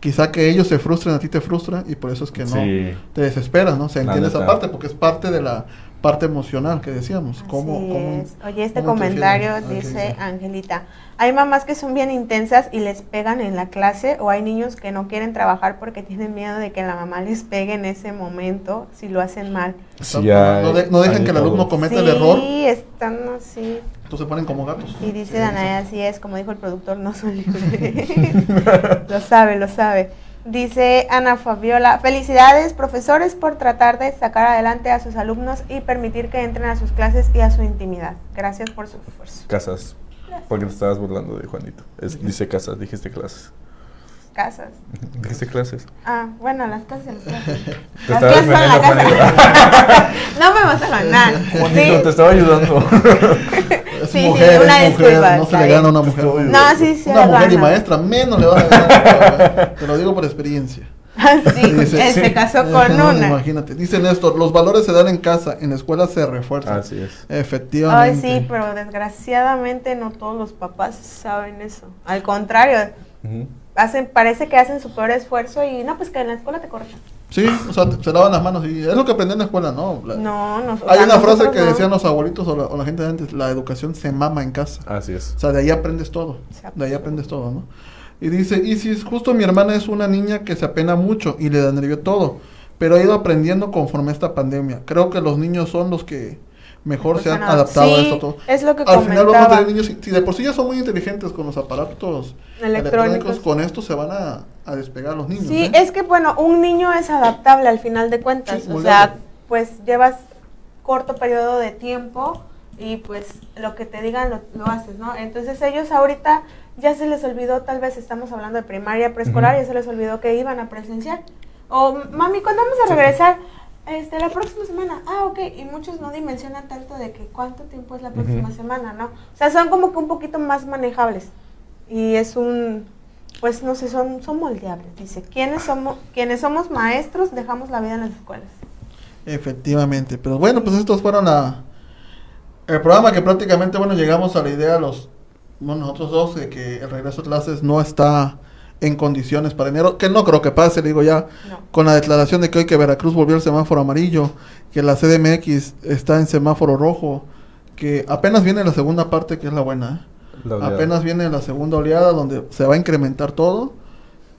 Quizá que ellos se frustren, a ti te frustra y por eso es que no Sí. te desesperas, ¿no? Se entiende esa parte porque es parte de la parte emocional que decíamos. ¿Cómo, Así cómo- es. Oye, este cómo comentario dice sí. Angelita, hay mamás que son bien intensas y les pegan en la clase o hay niños que no quieren trabajar porque tienen miedo de que la mamá les pegue en ese momento si lo hacen mal. Sí, no, hay- de- no dejen que el alumno cometa el sí, error, están así. entonces se ponen como gatos. Y dice Sí, Danae, así es, como dijo el productor, no son libres. lo sabe, lo sabe. Dice Ana Fabiola, felicidades profesores por tratar de sacar adelante a sus alumnos y permitir que entren a sus clases y a su intimidad. Gracias por su esfuerzo. Casas. Porque te estabas burlando de Juanito. Es- dice casas, dijiste clases. Casas. Dijiste clases. Ah, bueno, las clases, las clases. Las son en la casa. no me vas a ganar. Juanito, Sí. te estaba ayudando. Es Sí, sí, mujer, una es mujer, disculpa, no se le gana a una mujer. Estoy- No, sí, sí, Una mujer y gana. maestra, menos le vas a ganar. Te lo digo por experiencia. Ah, sí, Dice- él se casó con una. Imagínate. Dice Néstor, los valores se dan en casa, en la escuela se refuerzan. Así es. Ay, Efectivamente. sí, pero desgraciadamente no todos los papás saben eso. Al contrario, Ujú. Hacen, parece que hacen su peor esfuerzo y no, pues que en la escuela te corrijan. Sí, o sea, te- se lavan las manos y es lo que aprendí en la escuela, ¿no? La- No, no. Hay una frase que no. decían los abuelitos o la, o la gente de antes, la educación se mama en casa. Así es. O sea, de ahí aprendes todo. De ahí aprendes todo, ¿no? Y dice, y si es justo mi hermana es una niña que se apena mucho y le da nervio todo, pero ha ido aprendiendo conforme a esta pandemia. Creo que los niños son los que mejor se han Pues, adaptado a sí, esto todo. es lo que Al final vamos a comentaba. tener niños, si de por sí ya son muy inteligentes con los aparatos electrónicos, Electrónicos. con esto se van a, a despegar los niños. Sí, ¿eh? es que bueno, un niño es adaptable al final de cuentas. Sí, o sea, bien. pues llevas corto periodo de tiempo y pues lo que te digan lo, lo haces, ¿no? Entonces ellos ahorita ya se les olvidó, tal vez estamos hablando de primaria, preescolar, Ujú. ya se les olvidó que iban a presenciar. O, mami, ¿cuándo vamos a regresar? Este, la próxima semana. Ah, ok. Y muchos no dimensionan tanto de que cuánto tiempo es la próxima semana, ¿no? O sea, son como que un poquito más manejables. Y es un, pues no sé, son, son moldeables. Dice, ¿quiénes somos, quienes somos maestros dejamos la vida en las escuelas? Efectivamente, pero bueno, pues estos fueron la, el programa que prácticamente, bueno, llegamos a la idea los, bueno, nosotros dos, de que el regreso a clases no está en condiciones para enero, que no creo que pase, le digo ya, No. con la declaración de que hoy que Veracruz volvió al semáforo amarillo, que la CDMX está en semáforo rojo, que apenas viene la segunda parte, que es la buena, ¿eh? La apenas viene la segunda oleada donde se va a incrementar todo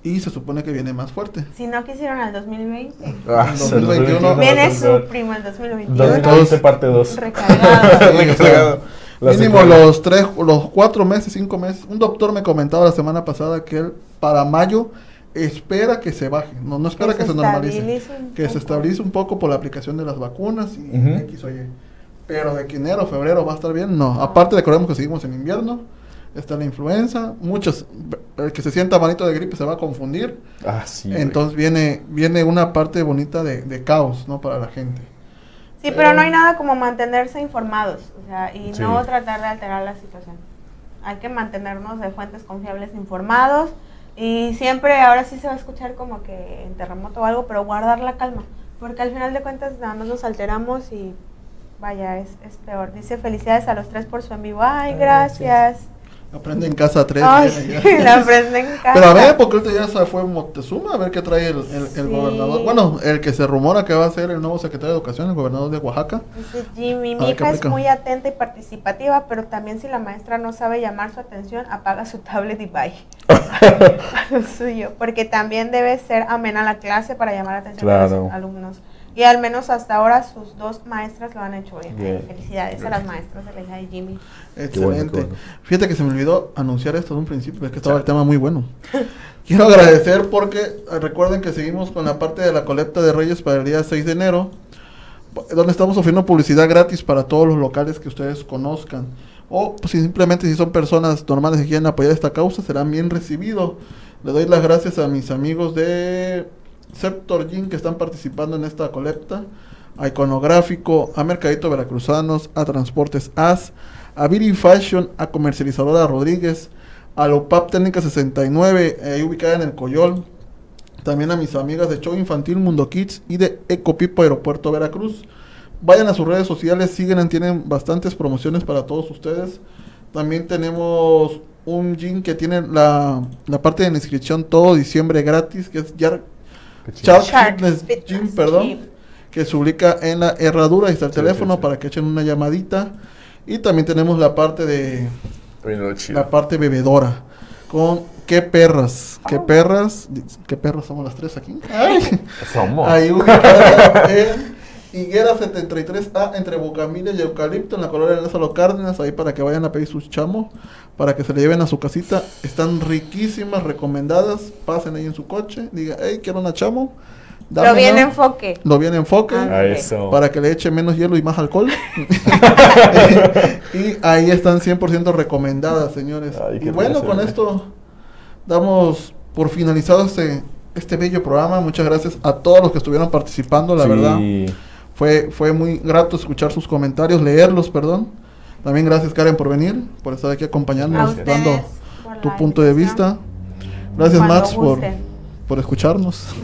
y se supone que viene más fuerte. Si no quisieron al 2020, Ah, En se 2021 lo viene su primo el 2021. 2020 parte 2. Recargado. Mínimo secuela. los tres, los cuatro meses, cinco meses. Un doctor me comentaba la semana pasada que él para mayo espera que se baje, no, no espera Que que, se se normalice, que se estabilice un poco por la aplicación de las vacunas y Ujú. X o Y. Pero de que enero, febrero va a estar bien, no. Aparte recordemos que seguimos en invierno, está la influenza, muchos, el que se sienta malito de gripe se va a confundir. Ah, sí. güey. Entonces viene, viene una parte bonita de, de caos, ¿no? Para la gente. Sí, pero no hay nada como mantenerse informados, o sea, y Sí. no tratar de alterar la situación. Hay que mantenernos de fuentes confiables informados y siempre, ahora sí se va a escuchar como que en terremoto o algo, pero guardar la calma, porque al final de cuentas nada más nos alteramos y vaya, es, es peor. Dice felicidades a los tres por su en vivo. Ay, Ay, gracias. Aprende en casa tres. Ay, viene sí, la aprenden en casa. Pero a ver, porque ahorita ya se fue Moctezuma, a ver qué trae el, el- el Sí. gobernador. Bueno, el que se rumora que va a ser el nuevo secretario de Educación, el gobernador de Oaxaca. Dice Jimmy, A mi ver, ¿qué hija es muy atenta y participativa, pero también si la maestra no sabe llamar su atención, apaga su tablet y bye. A lo suyo, porque también debe ser amena la clase para llamar la atención de Claro. los alumnos. Y al menos hasta ahora sus dos maestras lo han hecho bien. Bien. Felicidades a las maestras de la hija de Jimmy. Excelente. bueno, qué bueno. Fíjate que se me olvidó anunciar esto de un principio, es que estaba el tema muy bueno. Quiero agradecer porque eh, recuerden que seguimos con la parte de la colecta de Reyes para el día 6 de enero, donde estamos ofreciendo publicidad gratis para todos los locales que ustedes conozcan. O pues, simplemente si son personas normales que quieren apoyar esta causa, serán bien recibidos. Le doy las gracias a mis amigos de Sector Gin que están participando en esta colecta, a Iconográfico, a Mercadito Veracruzanos, a Transportes AS, a Viri Fashion, a Comercializadora Rodríguez, a Lopap Técnica 69, ahí ubicada en el Coyol, también a mis amigas de Show Infantil Mundo Kids y de Ecopipo Aeropuerto Veracruz. Vayan a sus redes sociales, siguen, tienen bastantes promociones para todos ustedes. También tenemos un gym que tiene la, la parte de inscripción todo diciembre gratis, que es Yar-. Shark Shark Fitness, Fitness Gym, perdón, Gym. que se ubica en la herradura, ahí está el Sí, teléfono sí, sí. para que echen una llamadita. Y también tenemos la parte de la parte bebedora con qué perras, qué perras, di- qué perras somos las tres aquí. Ay. Somos. Ahí ubicada en Higuera 73A entre Bucamilla y Eucalipto en la colonia de Lázaro Cárdenas, ahí para que vayan a pedir sus chamos, para que se le lleven a su casita. Están riquísimas, recomendadas. Pasen ahí en su coche, diga, hey, quiero una chamo. Lo dámela". bien enfoque. Lo bien enfoque. Ah, eso. Para que le eche menos hielo y más alcohol. y ahí están 100% recomendadas, señores. Ay, y bueno, con esto damos por finalizado este, este bello programa. Muchas gracias a todos los que estuvieron participando, la Sí. verdad. Fue, fue muy grato escuchar sus comentarios, leerlos, perdón. También gracias Karen por venir, por estar aquí acompañándonos, dando tu punto de vista. Gracias Max por. Por escucharnos.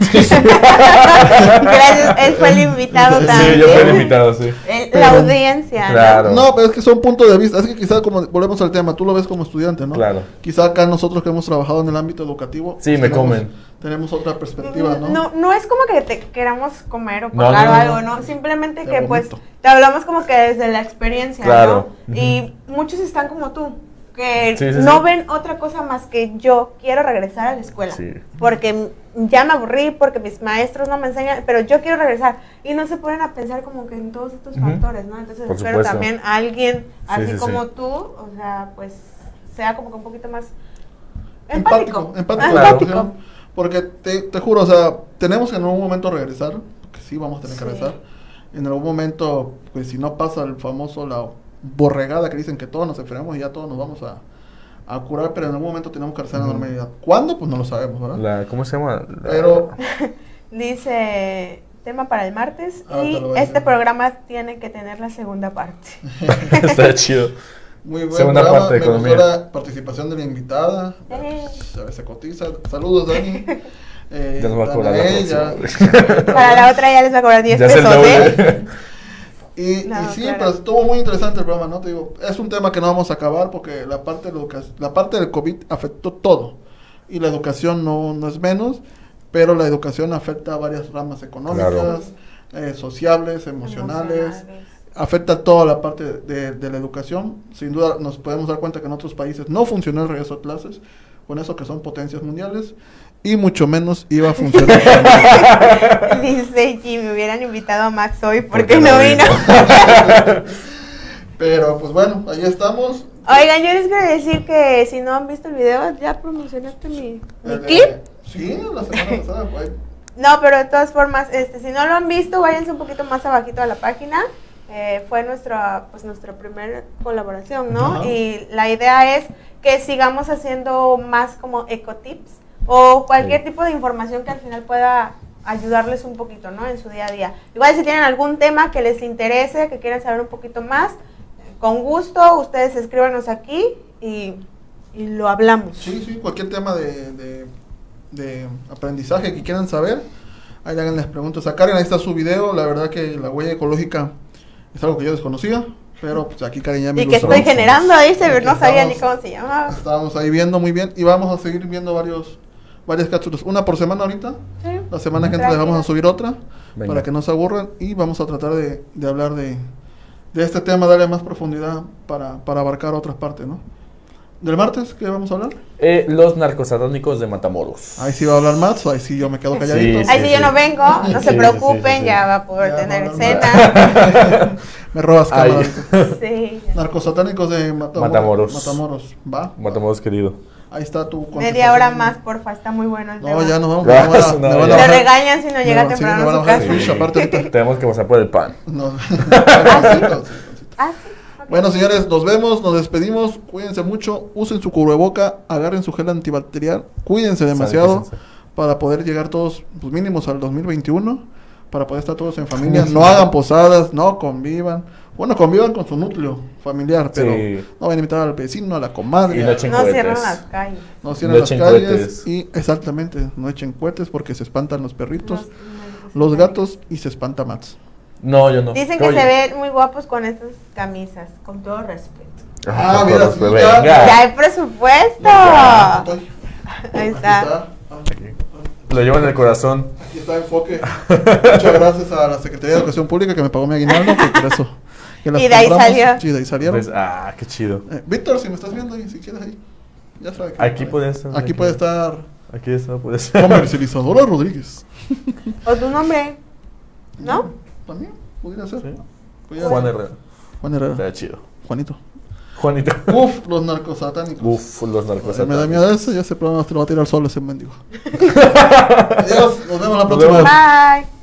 Gracias, él fue el invitado Sí, también. Sí, yo fui el invitado, sí. El- Pero- la audiencia. ¿no? Claro. No, pero es que son puntos de vista. Es que quizá, como volvemos al tema, tú lo ves como estudiante, ¿no? Claro. Quizá acá nosotros que hemos trabajado en el ámbito educativo. Sí, me tenemos- comen. Tenemos otra perspectiva, ¿no? No, no es como que te queramos comer o pagar no, algo, no. ¿no? Simplemente Te que pues te hablamos como que desde la experiencia, Claro. ¿no? Y muchos están como tú, que Sí, sí, no sí. ven otra cosa más que yo quiero regresar a la escuela. Sí. Porque ya me aburrí, porque mis maestros no me enseñan, pero yo quiero regresar. Y no se ponen a pensar como que en todos estos factores, ¿no? Entonces Por espero supuesto. también alguien así sí, sí. como tú, o sea, pues sea como que un poquito más empático. Empático, empático. Ah, Claro. empático. Porque te, te juro, o sea, tenemos que en algún momento regresar, que sí vamos a tener que regresar. En algún momento, pues si no pasa el famoso, la borregada que dicen que todos nos enfermamos y ya todos nos vamos a, a curar, pero en algún momento tenemos que regresar a la normalidad. ¿Cuándo? Pues no lo sabemos, ¿verdad? La, ¿Cómo se llama? La- Pero Dice tema para el martes Ah, y este programa tiene que tener la segunda parte. Está chido. muy buen Segunda programa, parte de me gustó la participación de la invitada. Eh. A ver, se cotiza. Saludos, Dani. Eh, Ya nos va a cobrar la próxima. Para la otra ya les va a cobrar 10 Ya es el pesos, ¿eh? Y, No, y sí, claro. pero estuvo muy interesante el programa, ¿no? Te digo, es un tema que no vamos a acabar porque la parte, de la, la parte del COVID afectó todo. Y la educación no, no es menos, pero la educación afecta a varias ramas económicas, Claro. eh, sociales, emocionales. Emocionales. Afecta toda la parte de, de la educación. Sin duda nos podemos dar cuenta que en otros países no funcionó el regreso a clases, con eso que son potencias mundiales, y mucho menos iba a funcionar. Dice Jimmy, me hubieran invitado a Max hoy ¿Por porque no no vino. pero pues bueno, ahí estamos. Oigan, yo les quiero decir que si no han visto el video, ya promocionaste mi, mi Eh, clip. Sí, la semana pasada fue. No, pero de todas formas, este, si no lo han visto, váyanse un poquito más abajito a la página. Eh, fue nuestra, pues nuestra primera colaboración, ¿no? Y la idea es que sigamos haciendo más como ecotips o cualquier Sí. tipo de información que al final pueda ayudarles un poquito, ¿no? En su día a día. Igual si tienen algún tema que les interese, que quieran saber un poquito más, con gusto, ustedes escríbanos aquí y, y lo hablamos. Sí, sí, cualquier tema de, de, de aprendizaje que quieran saber, ahí hagan las preguntas a Karen, ahí está su video, la verdad que la huella ecológica es algo que yo desconocía, pero pues aquí Karen ya me Y que estoy generando, dice, que no sabía ni estamos- cómo se llamaba. Estábamos ahí viendo muy bien y vamos a seguir viendo varios varias cápsulas, una por semana ahorita, Sí. la semana que entra les vamos a subir otra Venga. para que no se aburran y vamos a tratar de, de hablar de, de este tema, darle más profundidad para, para abarcar otras partes, ¿no? ¿Del martes qué vamos a hablar? Eh, los narcosatánicos de Matamoros. Ahí sí va a hablar Mats, ahí sí yo me quedo calladito. Sí, Ahí sí yo no vengo, no Sí, se sí, preocupen, sí, sí. ya va a poder Ya, tener escena. me robas Ay. cámaras. Sí. Narcosatánicos de Matamoros. Matamoros. Matamoros, va. Matamoros querido. Ahí está tu Media hora más, porfa, está muy bueno el No, tema. ya nos vamos. Ya, me van a- no, me van a ya. Le bajar- regañan si no llega me- sí, temprano me a van a su bajar el casa. Switch, aparte ahorita. Tenemos que pasar por el pan. No. Bueno, señores, nos vemos, nos despedimos. Cuídense mucho, usen su cubreboca, agarren su gel antibacterial, cuídense demasiado para poder llegar todos, pues mínimos al 2021, para poder estar todos en familia. No hagan posadas, no convivan. Bueno, convivan con su núcleo familiar, pero Sí. no vayan a invitar al vecino, a la comadre. Y no echen No cierran las calles. no cierren no las calles y exactamente, no echen cohetes porque se espantan los perritos, Los- los gatos y se espanta Mats. No, yo no. Dicen que Oye. se ven muy guapos con estas camisas, con todo respeto. Ah, con mira, pues, ya. venga. Ya hay presupuesto. Ya. Ahí aquí está. Lo llevo en el corazón. Aquí está enfoque. Muchas gracias a la Secretaría de Educación Pública que me pagó mi aguinaldo, por eso. Que las Y de ahí compramos. salió. Sí, de ahí salieron. Pues, ah, qué chido. Eh, Víctor, si me estás viendo ahí, si quieres ahí. Ya sabes. que- Aquí puede estar. Aquí puede estar Aquí está, puede estar. comercializadora Rodríguez. O tu nombre. ¿No? También pudiera ser. Sí. Juan ser. Herrera. Juan Herrera. Está chido. Juanito. Juanito. Uf, los narcosatánicos. Uf, los Ay, narcos. me da miedo eso, ya ese programa te lo va a tirar solo ese mendigo. Adiós, nos vemos la Nos próxima. vemos. Bye.